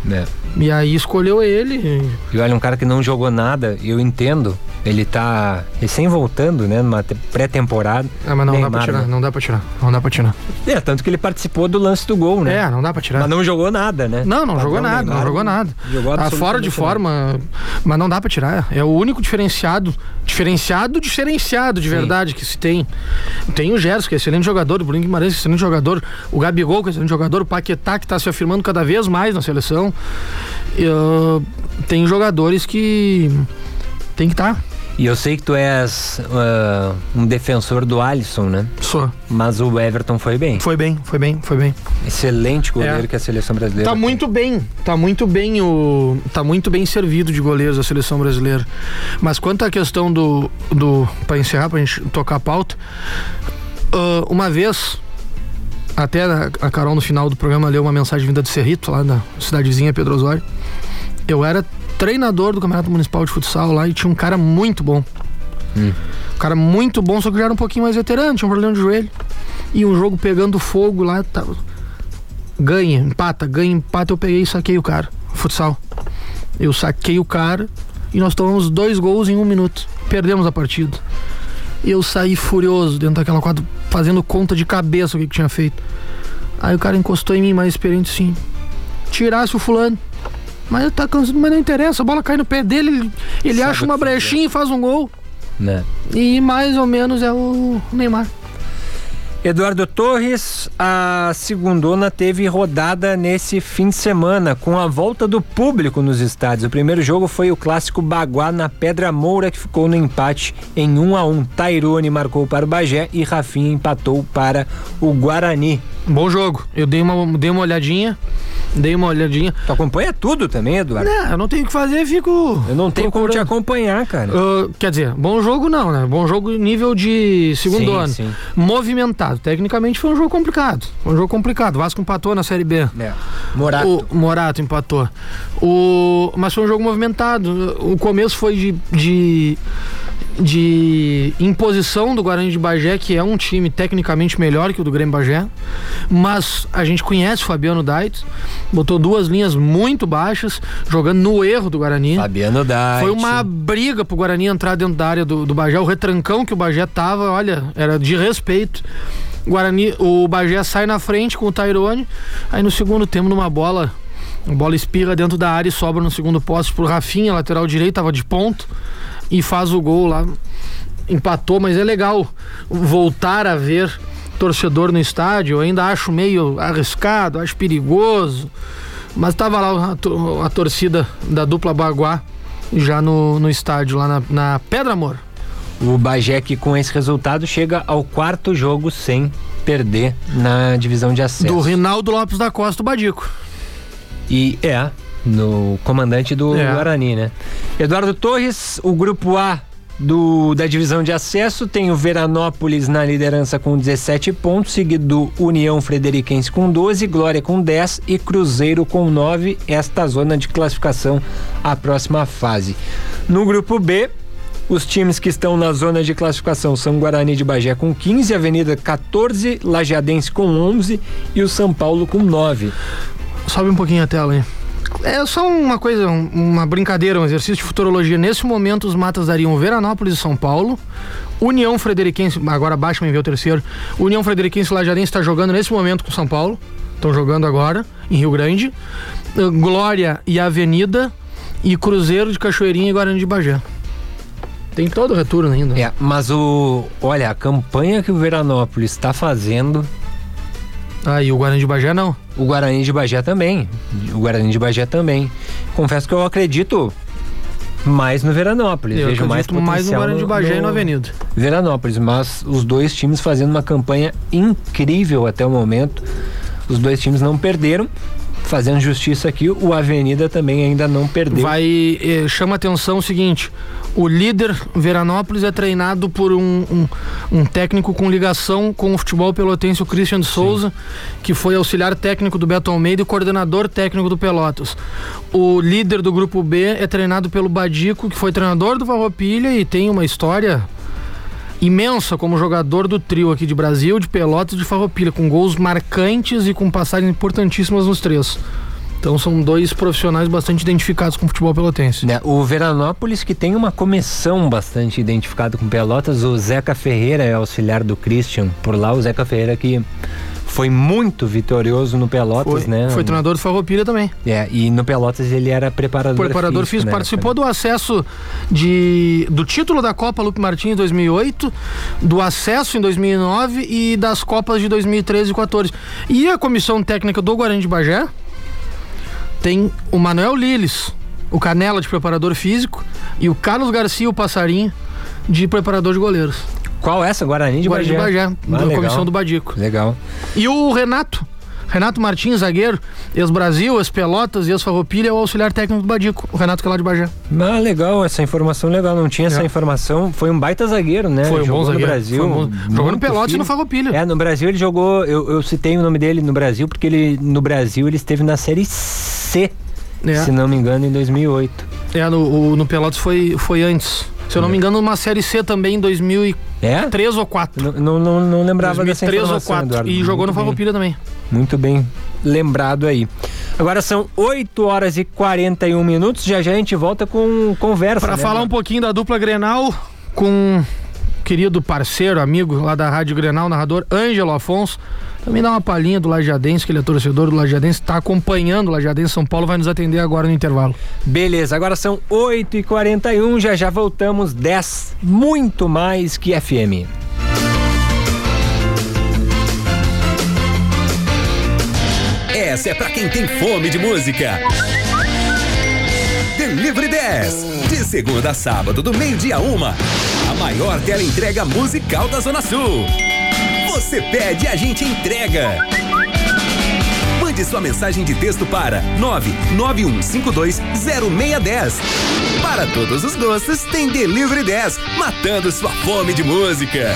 É. E aí escolheu ele. E olha, um cara que não jogou nada, eu entendo. Ele tá recém voltando, né? Numa te- pré-temporada. Ah, mas não dá Neymar, pra tirar, né? não dá pra tirar, não dá pra tirar. É, tanto que ele participou do lance do gol, né? É, não dá pra tirar. Mas não jogou nada, né? Não, não Padrão jogou nada, Neymar, não jogou nada. Jogou Tá fora de forma, mas não dá pra tirar. É o único diferenciado, diferenciado, diferenciado de Sim. verdade que se tem. Tem o Gerson, que é excelente jogador, o Bruno Guimarães, que é excelente jogador, o Gabigol, que é excelente jogador, o Paquetá, que tá se afirmando cada vez mais na seleção. E, ah, tem jogadores que tem que estar. Tá. E eu sei que tu és ah, um defensor do Alisson, né? Só. Mas o Everton foi bem. Foi bem, foi bem, foi bem. Excelente goleiro É. que a seleção brasileira. Tá tem. muito bem, tá muito bem o, tá muito bem servido de goleiros a seleção brasileira. Mas quanto à questão do, do para encerrar, pra gente tocar a pauta, ah, uma vez até a, Carol no final do programa leu uma mensagem vinda de Cerrito lá da cidadezinha Pedro Osório. Eu era treinador do Campeonato Municipal de Futsal lá e tinha um cara muito bom. Hum. Um cara muito bom, só que já era um pouquinho mais veterano, tinha um problema de joelho. E um jogo pegando fogo lá, tá, ganha, empata, ganha, empata, eu peguei e saquei o cara. Futsal. Eu saquei o cara e nós tomamos dois gols em um minuto. Perdemos a partida. Eu saí furioso dentro daquela quadra, fazendo conta de cabeça o que, que tinha feito. Aí o cara encostou em mim, mais experiente sim. Tirasse o fulano. Mas tá cansado, mas não interessa, a bola cai no pé dele, ele, acha uma brechinha e faz um gol. Né? E mais ou menos é o Neymar. Eduardo Torres, a segundona teve rodada nesse fim de semana, com a volta do público nos estádios. O primeiro jogo foi o clássico Baguá na Pedra Moura, que ficou no empate em 1 a 1 Tairone marcou para o Bagé e Rafinha empatou para o Guarani. Bom jogo. Eu dei uma, dei uma olhadinha. Dei uma olhadinha. Tu acompanha tudo também, Eduardo? Não, eu não tenho o que fazer, fico. Eu não tenho como te procurando. acompanhar, cara. Ah, quer dizer, bom jogo não, né? Bom jogo nível de segundo Sim, ano. sim. Movimentado. Tecnicamente foi um jogo complicado. Foi um jogo complicado. O Vasco empatou na Série B. É. Morato. O Morato empatou. O, mas foi um jogo movimentado. O começo foi de, de, de imposição do Guarani de Bagé, que é um time tecnicamente melhor que o do Grêmio Bagé. Mas a gente conhece o Fabiano Dait, botou duas linhas muito baixas, jogando no erro do Guarani. Fabiano Dait. Foi uma briga pro Guarani entrar dentro da área do, do Bagé. O retrancão que o Bagé tava, olha, era de respeito. Guarani, o Bagé sai na frente com o Tairone. Aí no segundo tempo, numa bola A bola espirra dentro da área e sobra no segundo poste pro Rafinha, lateral direito, tava de ponto e faz o gol lá. Empatou, mas é legal voltar a ver torcedor no estádio. Eu ainda acho meio arriscado, acho perigoso. Mas tava lá a, a torcida da dupla Baguá já no, no estádio, lá na, na Pedra Amor. O Bagé que com esse resultado chega ao quarto jogo sem perder na divisão de acesso. Do Rinaldo Lopes da Costa, o Badico. E é, no comandante do É. Guarani, né? Eduardo Torres, o grupo A do, da divisão de acesso tem o Veranópolis na liderança com 17 pontos, seguido do União Frederiquense com 12, Glória com 10 e Cruzeiro com 9. Esta zona de classificação à próxima fase. No grupo B, os times que estão na zona de classificação são Guarani de Bagé com 15, Avenida 14, Lajeadense com 11 e o São Paulo com 9. Sobe um pouquinho a tela aí. É só uma coisa, um- uma brincadeira, um exercício de futurologia. Nesse momento, os matas dariam Veranópolis e São Paulo. União Frederiquense, agora baixa me o terceiro. União Frederiquense e Lajadense está jogando nesse momento com São Paulo. Estão jogando agora, em Rio Grande. Uh, Glória e Avenida. E Cruzeiro de Cachoeirinha e Guarani de Bagé. Tem todo o retorno ainda. É, mas o. Olha, a campanha que o Veranópolis está fazendo, Ah, e o Guarani de Bagé não. O Guarani de Bagé também. O Guarani de Bagé também. Confesso que eu acredito mais no Veranópolis. Eu Vejo mais mais no Guarani de Bagé e no Avenida. Veranópolis, mas os dois times fazendo uma campanha incrível até o momento. Os dois times não perderam. Fazendo justiça aqui, o Avenida também ainda não perdeu. Vai eh, chama atenção o seguinte: o líder Veranópolis é treinado por um, um, um técnico com ligação com o futebol pelotense, o Christian Souza, que foi auxiliar técnico do Beto Almeida e coordenador técnico do Pelotas. O líder do grupo B é treinado pelo Badico, que foi treinador do Farroupilha e tem uma história imensa como jogador do trio aqui de Brasil, de Pelotas e de Farroupilha, com gols marcantes e com passagens importantíssimas nos três. Então são dois profissionais bastante identificados com o futebol pelotense. Né, O Veranópolis que tem uma comissão bastante identificada com Pelotas, o Zeca Ferreira é auxiliar do Christian por lá, o Zeca Ferreira que foi muito vitorioso no Pelotas, Foi, né? foi treinador do Farroupilha também. É, e no Pelotas ele era preparador, Preparador físico, né? participou do acesso de, do título da Copa Lupe Martins em 2008, do acesso em 2009 e das Copas de 2013 e 2014. E a comissão técnica do Guarani de Bagé tem o Manuel Liles, o Canela de preparador físico e o Carlos Garcia, o Passarinho, de preparador de goleiros. Qual essa? Guarani de Guarani de Bagé. Bagé, Ah, da legal. comissão do Badico. Legal. E o Renato, Renato Martins, zagueiro, ex-Brasil, ex-Pelotas e ex-Farroupilha, é o auxiliar técnico do Badico, o Renato que é lá de Bagé. Ah, legal, essa informação legal. Não tinha essa É. informação. Foi um baita zagueiro, né? Foi um Jogou bom zagueiro. no Brasil. Um bom- Jogou no Pelotas e no Farroupilha. É, no Brasil ele jogou. Eu, eu citei o nome dele no Brasil porque ele no Brasil ele esteve na série C, É. se não me engano, em 2008. É, no, o- no Pelotas foi, foi antes. Se eu não me engano, uma Série C também em 2003 É? ou 4. Não, não, não, lembrava dessa 2003 ou informação, 4. Eduardo. E jogou no Muito. Farroupilha também. Muito bem lembrado aí. Agora são 8 horas e 41 minutos. Já já a gente volta com conversa. Para né, falar um mano? pouquinho da dupla Grenal com querido parceiro, amigo lá da Rádio Grenal, narrador Ângelo Afonso. Também dá uma palhinha do Lajadense, que ele é torcedor do Lajadense, está acompanhando o Lajadense São Paulo, vai nos atender agora no intervalo. Beleza, agora são 8 e 41 já já voltamos 10, muito mais que FM. Essa é pra quem tem fome de música. Delivery 10. De segunda a sábado, do meio-dia a uma. A maior tela entrega musical da Zona Sul. Você pede, a gente entrega. Mande sua mensagem de texto para 991520610. Para todos os gostos, tem Delivery 10, matando sua fome de música.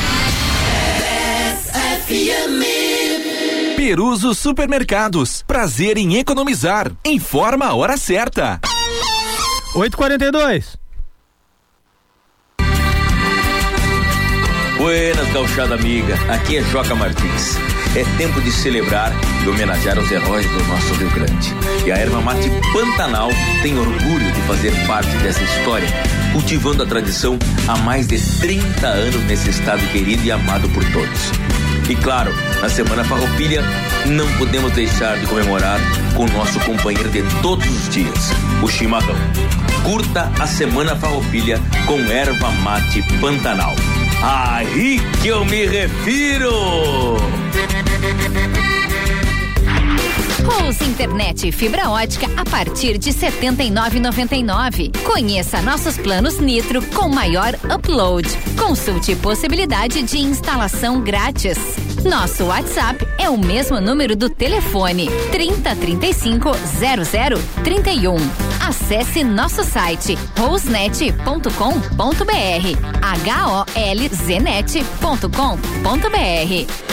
Peruso Supermercados. Prazer em economizar. Informa a hora certa. 8h42. Buenas, gauchada amiga. Aqui é Joca Martins. É tempo de celebrar e homenagear os heróis do nosso Rio Grande. E a Erva Mate Pantanal tem orgulho de fazer parte dessa história, cultivando a tradição há mais de 30 anos nesse estado querido e amado por todos. E claro, na Semana Farroupilha, não podemos deixar de comemorar com o nosso companheiro de todos os dias, o chimarrão. Curta a Semana Farroupilha com erva mate Pantanal. Aí que eu me refiro! Rose Internet fibra ótica a partir de R$ 79,99. Conheça nossos planos Nitro com maior upload. Consulte possibilidade de instalação grátis. Nosso WhatsApp é o mesmo número do telefone 3035 0031. Acesse nosso site rosenet.com.br holznet.com.br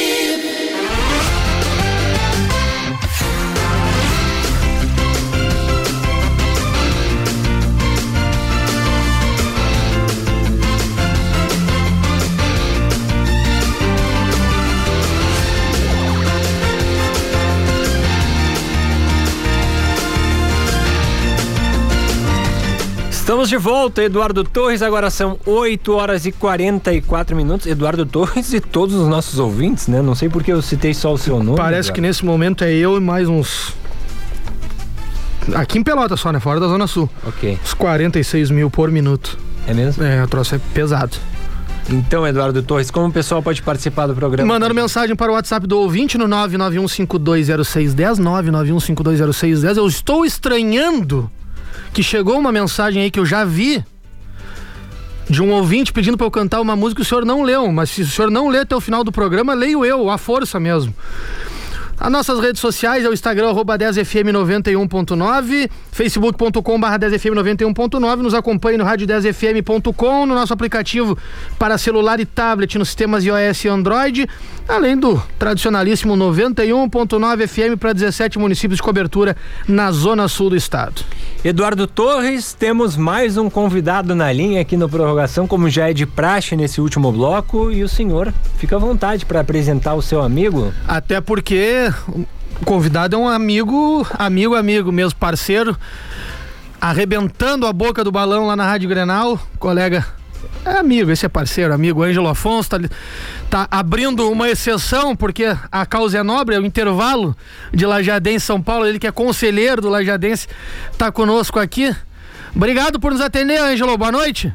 Estamos de volta, Eduardo Torres. Agora são 8 horas e 44 minutos. Eduardo Torres e todos os nossos ouvintes, né? Não sei porque eu citei só o seu nome. Parece Eduardo. que nesse momento é eu e mais uns. Aqui em Pelota só, né? Fora da Zona Sul. Ok. Uns 46 mil por minuto. É mesmo? É, o troço é pesado. Então, Eduardo Torres, como o pessoal pode participar do programa? Mandando mensagem para o WhatsApp do ouvinte no 991520610, 991520610. Eu estou estranhando que chegou uma mensagem aí que eu já vi de um ouvinte pedindo para eu cantar uma música que o senhor não leu, mas se o senhor não lê até o final do programa, leio eu, a força mesmo. As nossas redes sociais é o Instagram, arroba 10fm91.9, facebook.com barra 10fm91.9, nos acompanhe no rádio 10fm.com, no nosso aplicativo para celular e tablet nos sistemas iOS e Android, além do tradicionalíssimo 91.9 FM para 17 municípios de cobertura na zona sul do estado. Eduardo Torres, temos mais um convidado na linha aqui no Prorrogação, como já é de praxe nesse último bloco, e o senhor fica à vontade para apresentar o seu amigo. Até porque o convidado é um amigo, amigo, amigo mesmo, parceiro, arrebentando a boca do balão lá na Rádio Grenal, colega é amigo, esse é parceiro, amigo. Ângelo Afonso tá, tá, abrindo uma exceção, porque a causa é nobre, é o intervalo de Lajadense São Paulo. Ele que é conselheiro do Lajadense, tá conosco aqui. Obrigado por nos atender, Ângelo. Boa noite.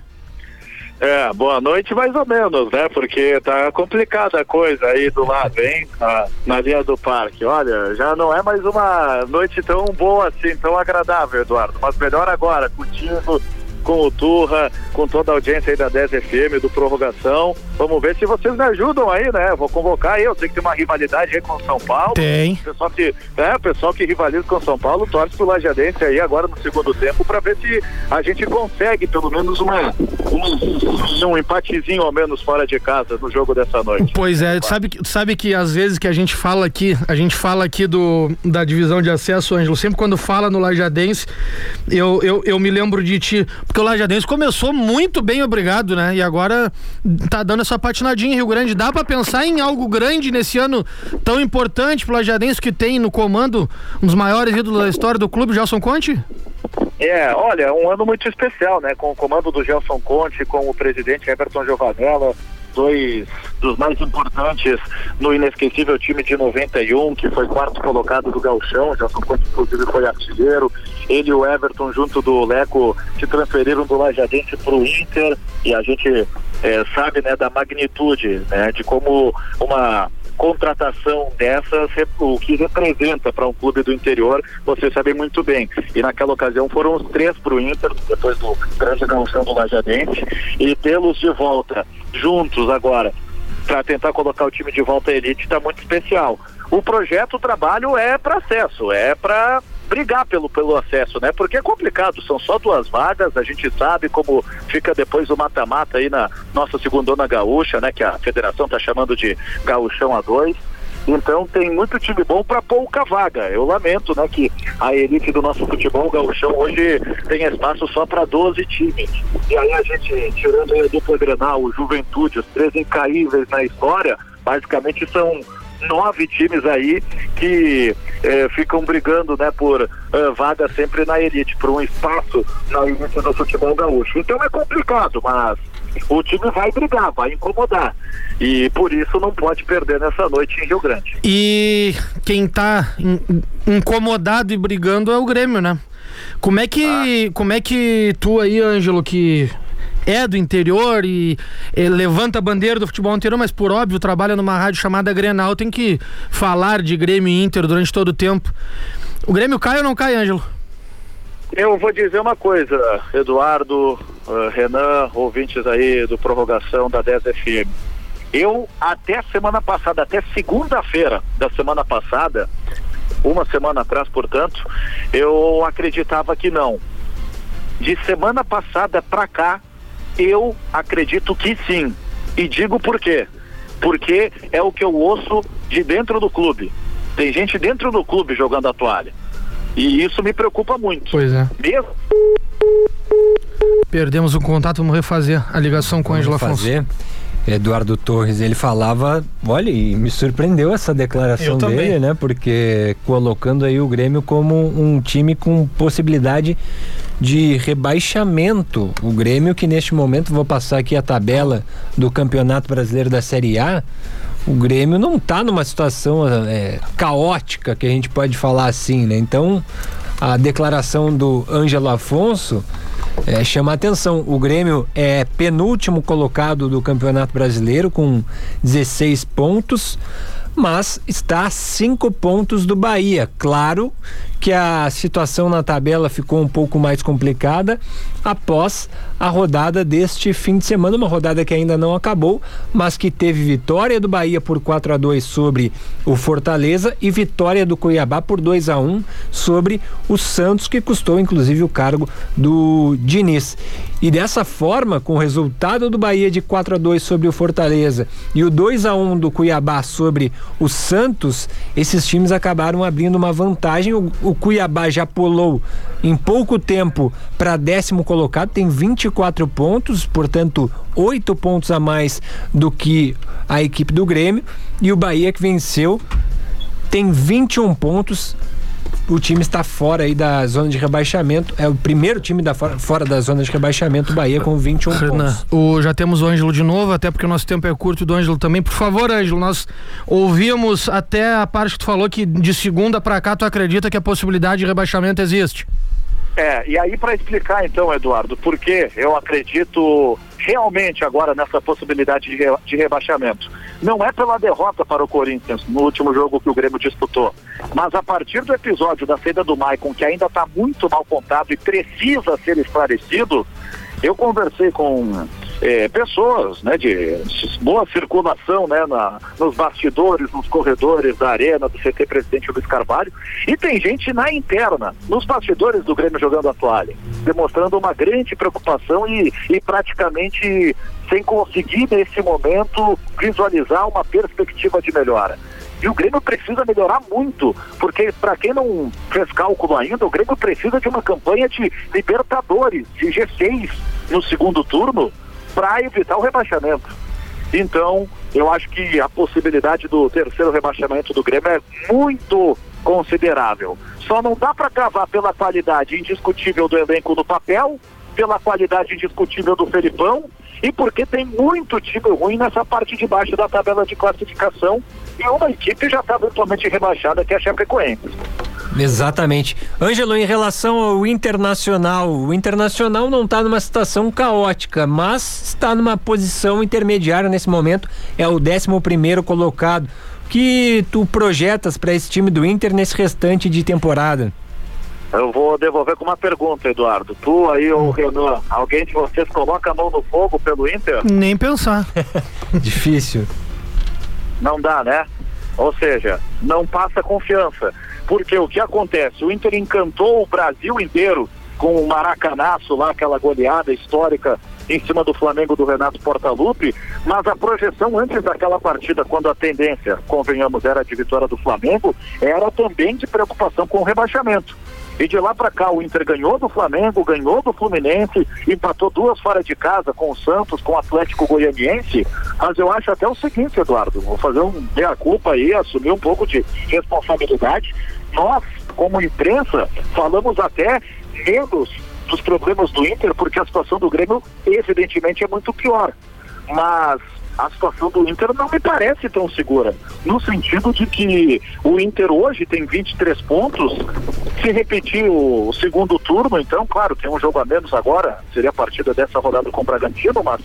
É, boa noite mais ou menos, né? Porque tá complicada a coisa aí do lado, hein? Na, na linha do parque. Olha, já não é mais uma noite tão boa assim, tão agradável, Eduardo. Mas melhor agora, contigo com o Turra, com toda a audiência aí da 10 FM, do Prorrogação. Vamos ver se vocês me ajudam aí, né? Vou convocar aí, eu sei que tem uma rivalidade aí com o São Paulo. Tem. O pessoal que, né, o pessoal que rivaliza com o São Paulo torce pro Lajadense aí agora no segundo tempo para ver se a gente consegue pelo menos uma, um, um empatezinho ao menos fora de casa no jogo dessa noite. Pois é, sabe, sabe que às vezes que a gente fala aqui, a gente fala aqui do, da divisão de acesso, Ângelo, sempre quando fala no Lajadense, eu, eu, eu me lembro de ti, porque o Lajadense começou muito bem, obrigado, né? E agora tá dando essa patinadinha em Rio Grande. Dá para pensar em algo grande nesse ano tão importante pro Lajadense que tem no comando um dos maiores ídolos da história do clube, Gelson Conte? É, olha, um ano muito especial, né? Com o comando do Gelson Conte, com o presidente Everton Giovanella, dois dos mais importantes no inesquecível time de 91, que foi quarto colocado do Galchão, Gelson Conte inclusive foi artilheiro, ele e o Everton junto do Leco se transferiram do Lajadense para o Inter. E a gente é, sabe né, da magnitude, né, de como uma contratação dessas, o que representa para um clube do interior, você sabe muito bem. E naquela ocasião foram os três para o Inter, depois do grande galchão do Lajadense, e tê-los de volta juntos agora para tentar colocar o time de volta à elite está muito especial. O projeto, o trabalho é para acesso, é para brigar pelo, pelo acesso, né? Porque é complicado, são só duas vagas, a gente sabe como fica depois o mata-mata aí na nossa segundona gaúcha, né? Que a federação está chamando de gauchão a dois. Então tem muito time bom para pouca vaga. Eu lamento, né, que a elite do nosso futebol gauchão hoje tem espaço só para 12 times. E aí a gente, tirando a dupla Grenal, o Juventude, os três incaíveis na história, Basicamente são nove times aí que eh, ficam brigando né, por uh, vaga sempre na elite, por um espaço na elite do futebol gaúcho. Então é complicado, mas o time vai brigar, vai incomodar. E por isso não pode perder nessa noite em Rio Grande. E quem tá in, incomodado e brigando é o Grêmio, né? Como é que, ah. como é que tu aí, Ângelo, que é do interior e, e, levanta a bandeira do futebol interior, mas por óbvio trabalha numa rádio chamada Grenal, tem que falar de Grêmio e Inter durante todo o tempo. O Grêmio cai ou não cai, Ângelo? Eu vou dizer uma coisa, Eduardo, uh, Renan, ouvintes aí do Prorrogação da 10 FM. Eu, até semana passada, até segunda-feira da semana passada, uma semana atrás, portanto, eu acreditava que não. De semana passada para cá, eu acredito que sim. E digo por quê? Porque é o que eu ouço de dentro do clube. Tem gente dentro do clube jogando a toalha. E isso me preocupa muito. Pois é. Mesmo... Perdemos o contato, vamos refazer a ligação com o Ângelo Afonso. Eduardo Torres, ele falava, olha, e me surpreendeu essa declaração dele, né? Porque colocando aí o Grêmio como um time com possibilidade de rebaixamento. O Grêmio que neste momento, vou passar aqui a tabela do Campeonato Brasileiro da Série A, o Grêmio não está numa situação é, caótica, que a gente pode falar assim, né? Então, a declaração do Ângelo Afonso é, chama atenção. O Grêmio é penúltimo colocado do Campeonato Brasileiro com 16 pontos, mas está a cinco pontos do Bahia. Claro que a situação na tabela ficou um pouco mais complicada após a rodada deste fim de semana, uma rodada que ainda não acabou, mas que teve vitória do Bahia por 4 a 2 sobre o Fortaleza e vitória do Cuiabá por 2 a 1 sobre o Santos, que custou inclusive o cargo do Diniz. E dessa forma, com o resultado do Bahia de 4 a 2 sobre o Fortaleza e o 2 a 1 do Cuiabá sobre o Santos, esses times acabaram abrindo uma vantagem. O, o Cuiabá já pulou em pouco tempo para décimo colocado, tem 24 pontos, portanto, oito pontos a mais do que a equipe do Grêmio. E o Bahia que venceu tem 21 pontos, o time está fora aí da zona de rebaixamento. É o primeiro time da fora, fora da zona de rebaixamento, o Bahia com 21 Renan, pontos. O, já temos o Ângelo de novo, até porque o nosso tempo é curto do Ângelo também. Por favor, Ângelo, nós ouvimos até a parte que tu falou que de segunda para cá tu acredita que a possibilidade de rebaixamento existe. É, e aí para explicar então, Eduardo, por que eu acredito realmente agora nessa possibilidade de, re, de rebaixamento. Não é pela derrota para o Corinthians no último jogo que o Grêmio disputou, mas a partir do episódio da saída do Maicon, que ainda está muito mal contado e precisa ser esclarecido, eu conversei com é, pessoas né, de boa circulação né, na, nos bastidores, nos corredores da arena do CT Presidente Luiz Carvalho e tem gente na interna, nos bastidores do Grêmio jogando a toalha, demonstrando uma grande preocupação e, e praticamente sem conseguir nesse momento visualizar uma perspectiva de melhora. E o Grêmio precisa melhorar muito, porque para quem não fez cálculo ainda, o Grêmio precisa de uma campanha de Libertadores, de G6 no segundo turno, para evitar o rebaixamento. Então, eu acho que a possibilidade do terceiro rebaixamento do Grêmio é muito considerável. Só não dá para cavar pela qualidade indiscutível do elenco no papel, pela qualidade indiscutível do Felipão e porque tem muito time ruim nessa parte de baixo da tabela de classificação e uma equipe já está virtualmente rebaixada que é a Chapecoense. Exatamente. Ângelo, em relação ao Internacional, o Internacional não está numa situação caótica, mas está numa posição intermediária nesse momento, é o 11 primeiro colocado. O que tu projetas para esse time do Inter nesse restante de temporada? Eu vou devolver com uma pergunta, Eduardo. Tu aí ou o Renan, alguém de vocês coloca a mão no fogo pelo Inter? Nem pensar. Difícil. Não dá, né? Ou seja, não passa confiança. Porque o que acontece? O Inter encantou o Brasil inteiro com o Maracanaço lá, aquela goleada histórica em cima do Flamengo do Renato Portaluppi, mas a projeção antes daquela partida, quando a tendência, convenhamos, era de vitória do Flamengo, era também de preocupação com o rebaixamento. E de lá para cá o Inter ganhou do Flamengo, ganhou do Fluminense, empatou duas fora de casa com o Santos, com o Atlético Goianiense. Mas eu acho até o seguinte, Eduardo, vou fazer um meia-culpa aí, assumir um pouco de responsabilidade. Nós, como imprensa, falamos até menos dos problemas do Inter, porque a situação do Grêmio, evidentemente, é muito pior. Mas a situação do Inter não me parece tão segura. No sentido de que o Inter hoje tem 23 pontos. Se repetir o, segundo turno, então, claro, tem um jogo a menos agora, seria a partida dessa rodada com o Bragantino, mas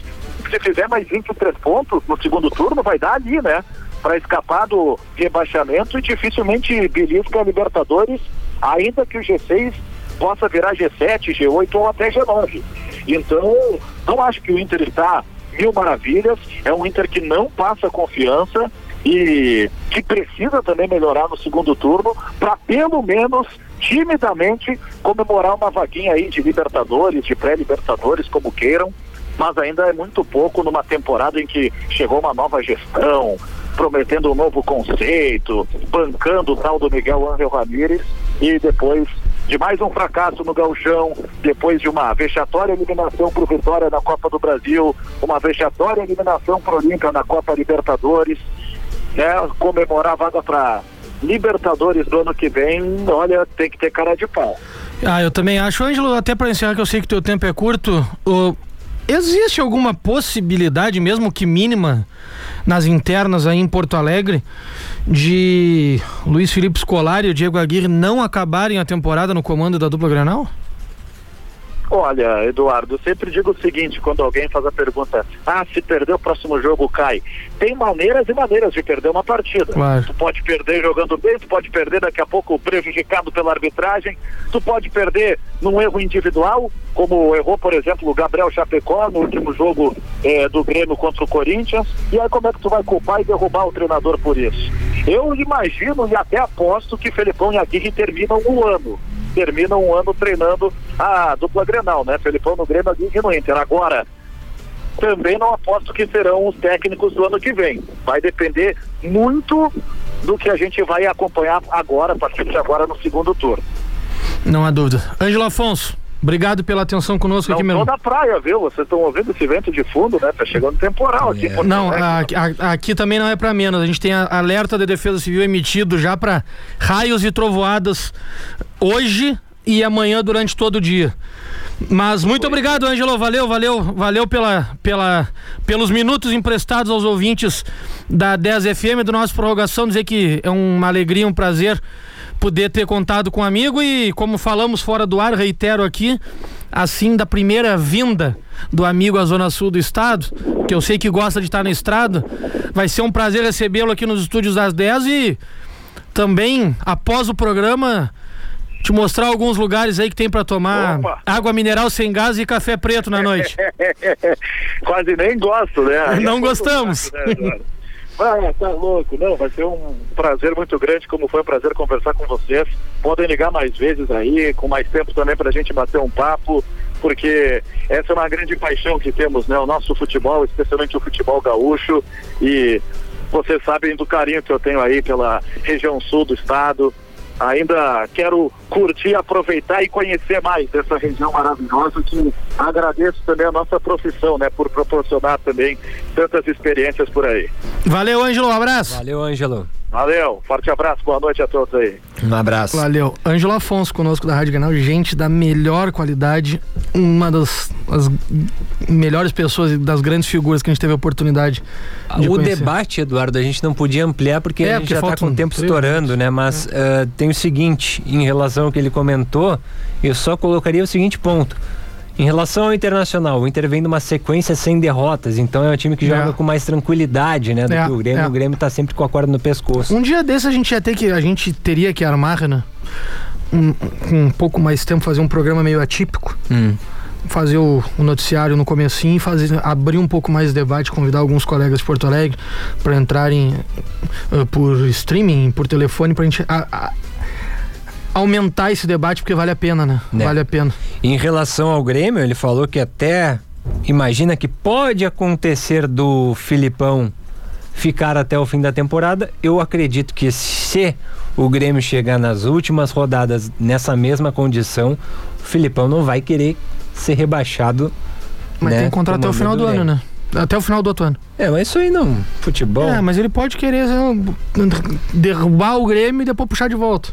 se fizer mais 23 pontos no segundo turno, vai dar ali, né? Para escapar do rebaixamento e dificilmente belisca a Libertadores, ainda que o G6 possa virar G7, G8 ou até G9. Então, não acho que o Inter está mil maravilhas. É um Inter que não passa confiança e que precisa também melhorar no segundo turno para pelo menos timidamente comemorar uma vaguinha aí de Libertadores, de pré-Libertadores, como queiram, mas ainda é muito pouco numa temporada em que chegou uma nova gestão, prometendo um novo conceito, bancando o tal do Miguel Ángel Ramírez e depois de mais um fracasso no Gauchão, depois de uma vexatória eliminação para Vitória na Copa do Brasil, uma vexatória eliminação para o Olímpia na Copa Libertadores, né? Comemorar a vaga para Libertadores do ano que vem, olha, tem que ter cara de pau. Ah, eu também acho, Ângelo, até para encerrar que eu sei que teu tempo é curto, o... existe alguma possibilidade, mesmo que mínima, nas internas aí em Porto Alegre, de Luiz Felipe Scolari e o Diego Aguirre não acabarem a temporada no comando da dupla Granal? Olha, Eduardo, eu sempre digo o seguinte, quando alguém faz a pergunta, ah, se perder o próximo jogo cai. Tem maneiras e maneiras de perder uma partida. Claro. Tu pode perder jogando bem, tu pode perder daqui a pouco prejudicado pela arbitragem, tu pode perder num erro individual, como errou, por exemplo, o Gabriel Chapecó no último jogo eh, do Grêmio contra o Corinthians. E aí como é que tu vai culpar e derrubar o treinador por isso? Eu imagino e até aposto que Felipão e Aguirre terminam um ano termina um ano treinando a dupla Grenal, né? Felipão no Grêmio e no Inter. Agora, também não aposto que serão os técnicos do ano que vem. Vai depender muito do que a gente vai acompanhar agora, a partir de agora no segundo turno. Não há dúvida. Ângelo Afonso, Obrigado pela atenção conosco não aqui, meu. Não da praia, viu? Vocês estão ouvindo esse vento de fundo, né? Tá chegando temporal aqui. É. Não, aqui, aqui, também não é para menos. A gente tem alerta da Defesa Civil emitido já para raios e trovoadas hoje e amanhã durante todo o dia. Mas muito obrigado, Ângelo. Valeu, valeu, valeu pela, pela, pelos minutos emprestados aos ouvintes da 10 FM do nosso prorrogação. Dizer que é uma alegria, um prazer poder ter contado com um amigo e como falamos fora do ar, reitero aqui, assim da primeira vinda do amigo à Zona Sul do Estado, que eu sei que gosta de estar na estrada, vai ser um prazer recebê-lo aqui nos estúdios das 10 e também após o programa te mostrar alguns lugares aí que tem para tomar Opa. água mineral sem gás e café preto na noite. Quase nem gosto, né? Não gostamos. Ah, tá louco. Não, vai ser um prazer muito grande, como foi um prazer conversar com vocês. Podem ligar mais vezes aí, com mais tempo também pra gente bater um papo, porque essa é uma grande paixão que temos, né? O nosso futebol, especialmente o futebol gaúcho. E vocês sabem do carinho que eu tenho aí pela região sul do estado, ainda quero curtir, aproveitar e conhecer mais dessa região maravilhosa que agradeço também a nossa profissão, né, por proporcionar também tantas experiências por aí. Valeu, Ângelo, um abraço. Valeu, Ângelo. Valeu, forte abraço, boa noite a todos aí. Um abraço. Valeu. Ângelo Afonso conosco da Rádio Canal, gente da melhor qualidade, uma das, das melhores pessoas e das grandes figuras que a gente teve a oportunidade de O conhecer. debate, Eduardo, a gente não podia ampliar porque É, a gente porque já está com o tempo estourando, né? Mas eh, tem o seguinte, em relação ao que ele comentou, eu só colocaria o seguinte ponto. Em relação ao Internacional, o Inter vem numa sequência sem derrotas, então é um time que É. joga com mais tranquilidade, né? Do É, que o Grêmio. é. O Grêmio tá sempre com a corda no pescoço. Um dia desse a gente ia ter que. A gente teria que armar, né? Um, com um pouco mais tempo, fazer um programa meio atípico. Hum. Fazer o, o noticiário no comecinho, fazer, abrir um pouco mais de debate, convidar alguns colegas de Porto Alegre para entrarem uh, por streaming, por telefone, gente a- a- aumentar esse debate, porque vale a pena, né? Né. Vale a pena. Em relação ao Grêmio, ele falou que até imagina que pode acontecer do Filipão ficar até o fim da temporada. Eu acredito que se o Grêmio chegar nas últimas rodadas nessa mesma condição, o Filipão não vai querer ser rebaixado. Mas né, tem contrato até o final do ano, né? Até o final do outro ano. É, mas isso aí não. Futebol. É, mas ele pode querer derrubar o Grêmio e depois puxar de volta.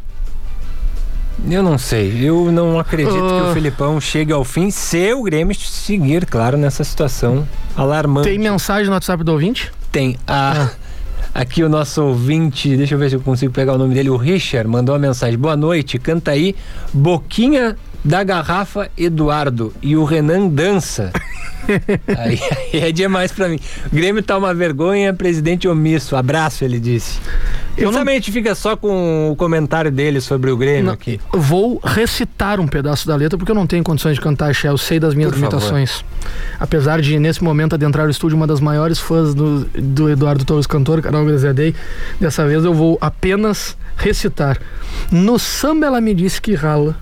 Eu não sei. Eu não acredito uh... que o Filipão chegue ao fim se o Grêmio seguir, claro, nessa situação alarmante. Tem mensagem no WhatsApp do ouvinte? Tem. A. Ah. Aqui o nosso ouvinte, deixa eu ver se eu consigo pegar o nome dele, o Richard, mandou uma mensagem. Boa noite, canta aí Boquinha da Garrafa Eduardo e o Renan dança. aí, aí, é demais para mim. O Grêmio tá uma vergonha, presidente omisso. Abraço, ele disse. Eu não... fica só com o comentário dele sobre o Grêmio não, aqui. Vou recitar um pedaço da letra porque eu não tenho condições de cantar, Shell. Eu sei das minhas Por limitações. Favor. Apesar de, nesse momento, adentrar o estúdio uma das maiores fãs do, do Eduardo Torres Cantor, Carol Graziadei, dessa vez eu vou apenas recitar. No samba ela me disse que rala,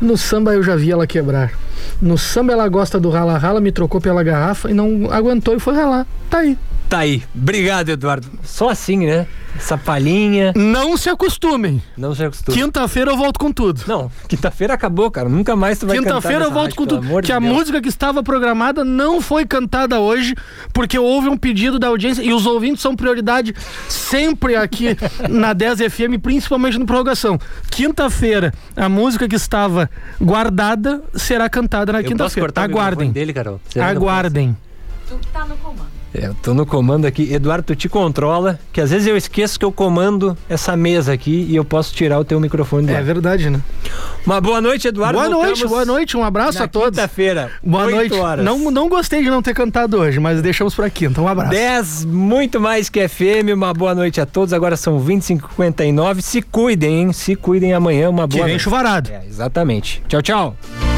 no samba eu já vi ela quebrar. No samba ela gosta do rala-rala, me trocou pela garrafa e não aguentou e foi ralar. Tá aí. Tá aí. Obrigado, Eduardo. Só assim, né? Essa palhinha. Não se acostumem. Não se acostumem. Quinta-feira eu volto com tudo. Não, quinta-feira acabou, cara. Nunca mais tu vai cantar. Quinta-feira eu volto rádio, com tudo. Que de a Deus. música que estava programada não foi cantada hoje, porque houve um pedido da audiência e os ouvintes são prioridade sempre aqui na 10 FM, principalmente no prorrogação. Quinta-feira, a música que estava guardada será cantada na quinta-feira. Aguardem. Dele, Carol. Aguardem. Tu tá no comando. É, eu tô no comando aqui. Eduardo, tu te controla, que às vezes eu esqueço que eu comando essa mesa aqui e eu posso tirar o teu microfone do É verdade, né? Uma boa noite, Eduardo. Boa noite, boa noite. Um abraço a todos. Quinta-feira. Boa noite. Horas. Não, não gostei de não ter cantado hoje, mas deixamos por aqui. Então, um abraço. 10, muito mais que FM. Uma boa noite a todos. Agora são 25h59. Se cuidem, hein? Se cuidem amanhã. Uma boa que vem noite. chuvarado. É, exatamente. Tchau, tchau.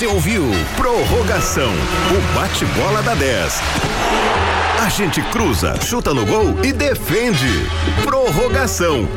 Você ouviu Prorrogação, o bate-bola da 10. A gente cruza, chuta no gol e defende. Prorrogação.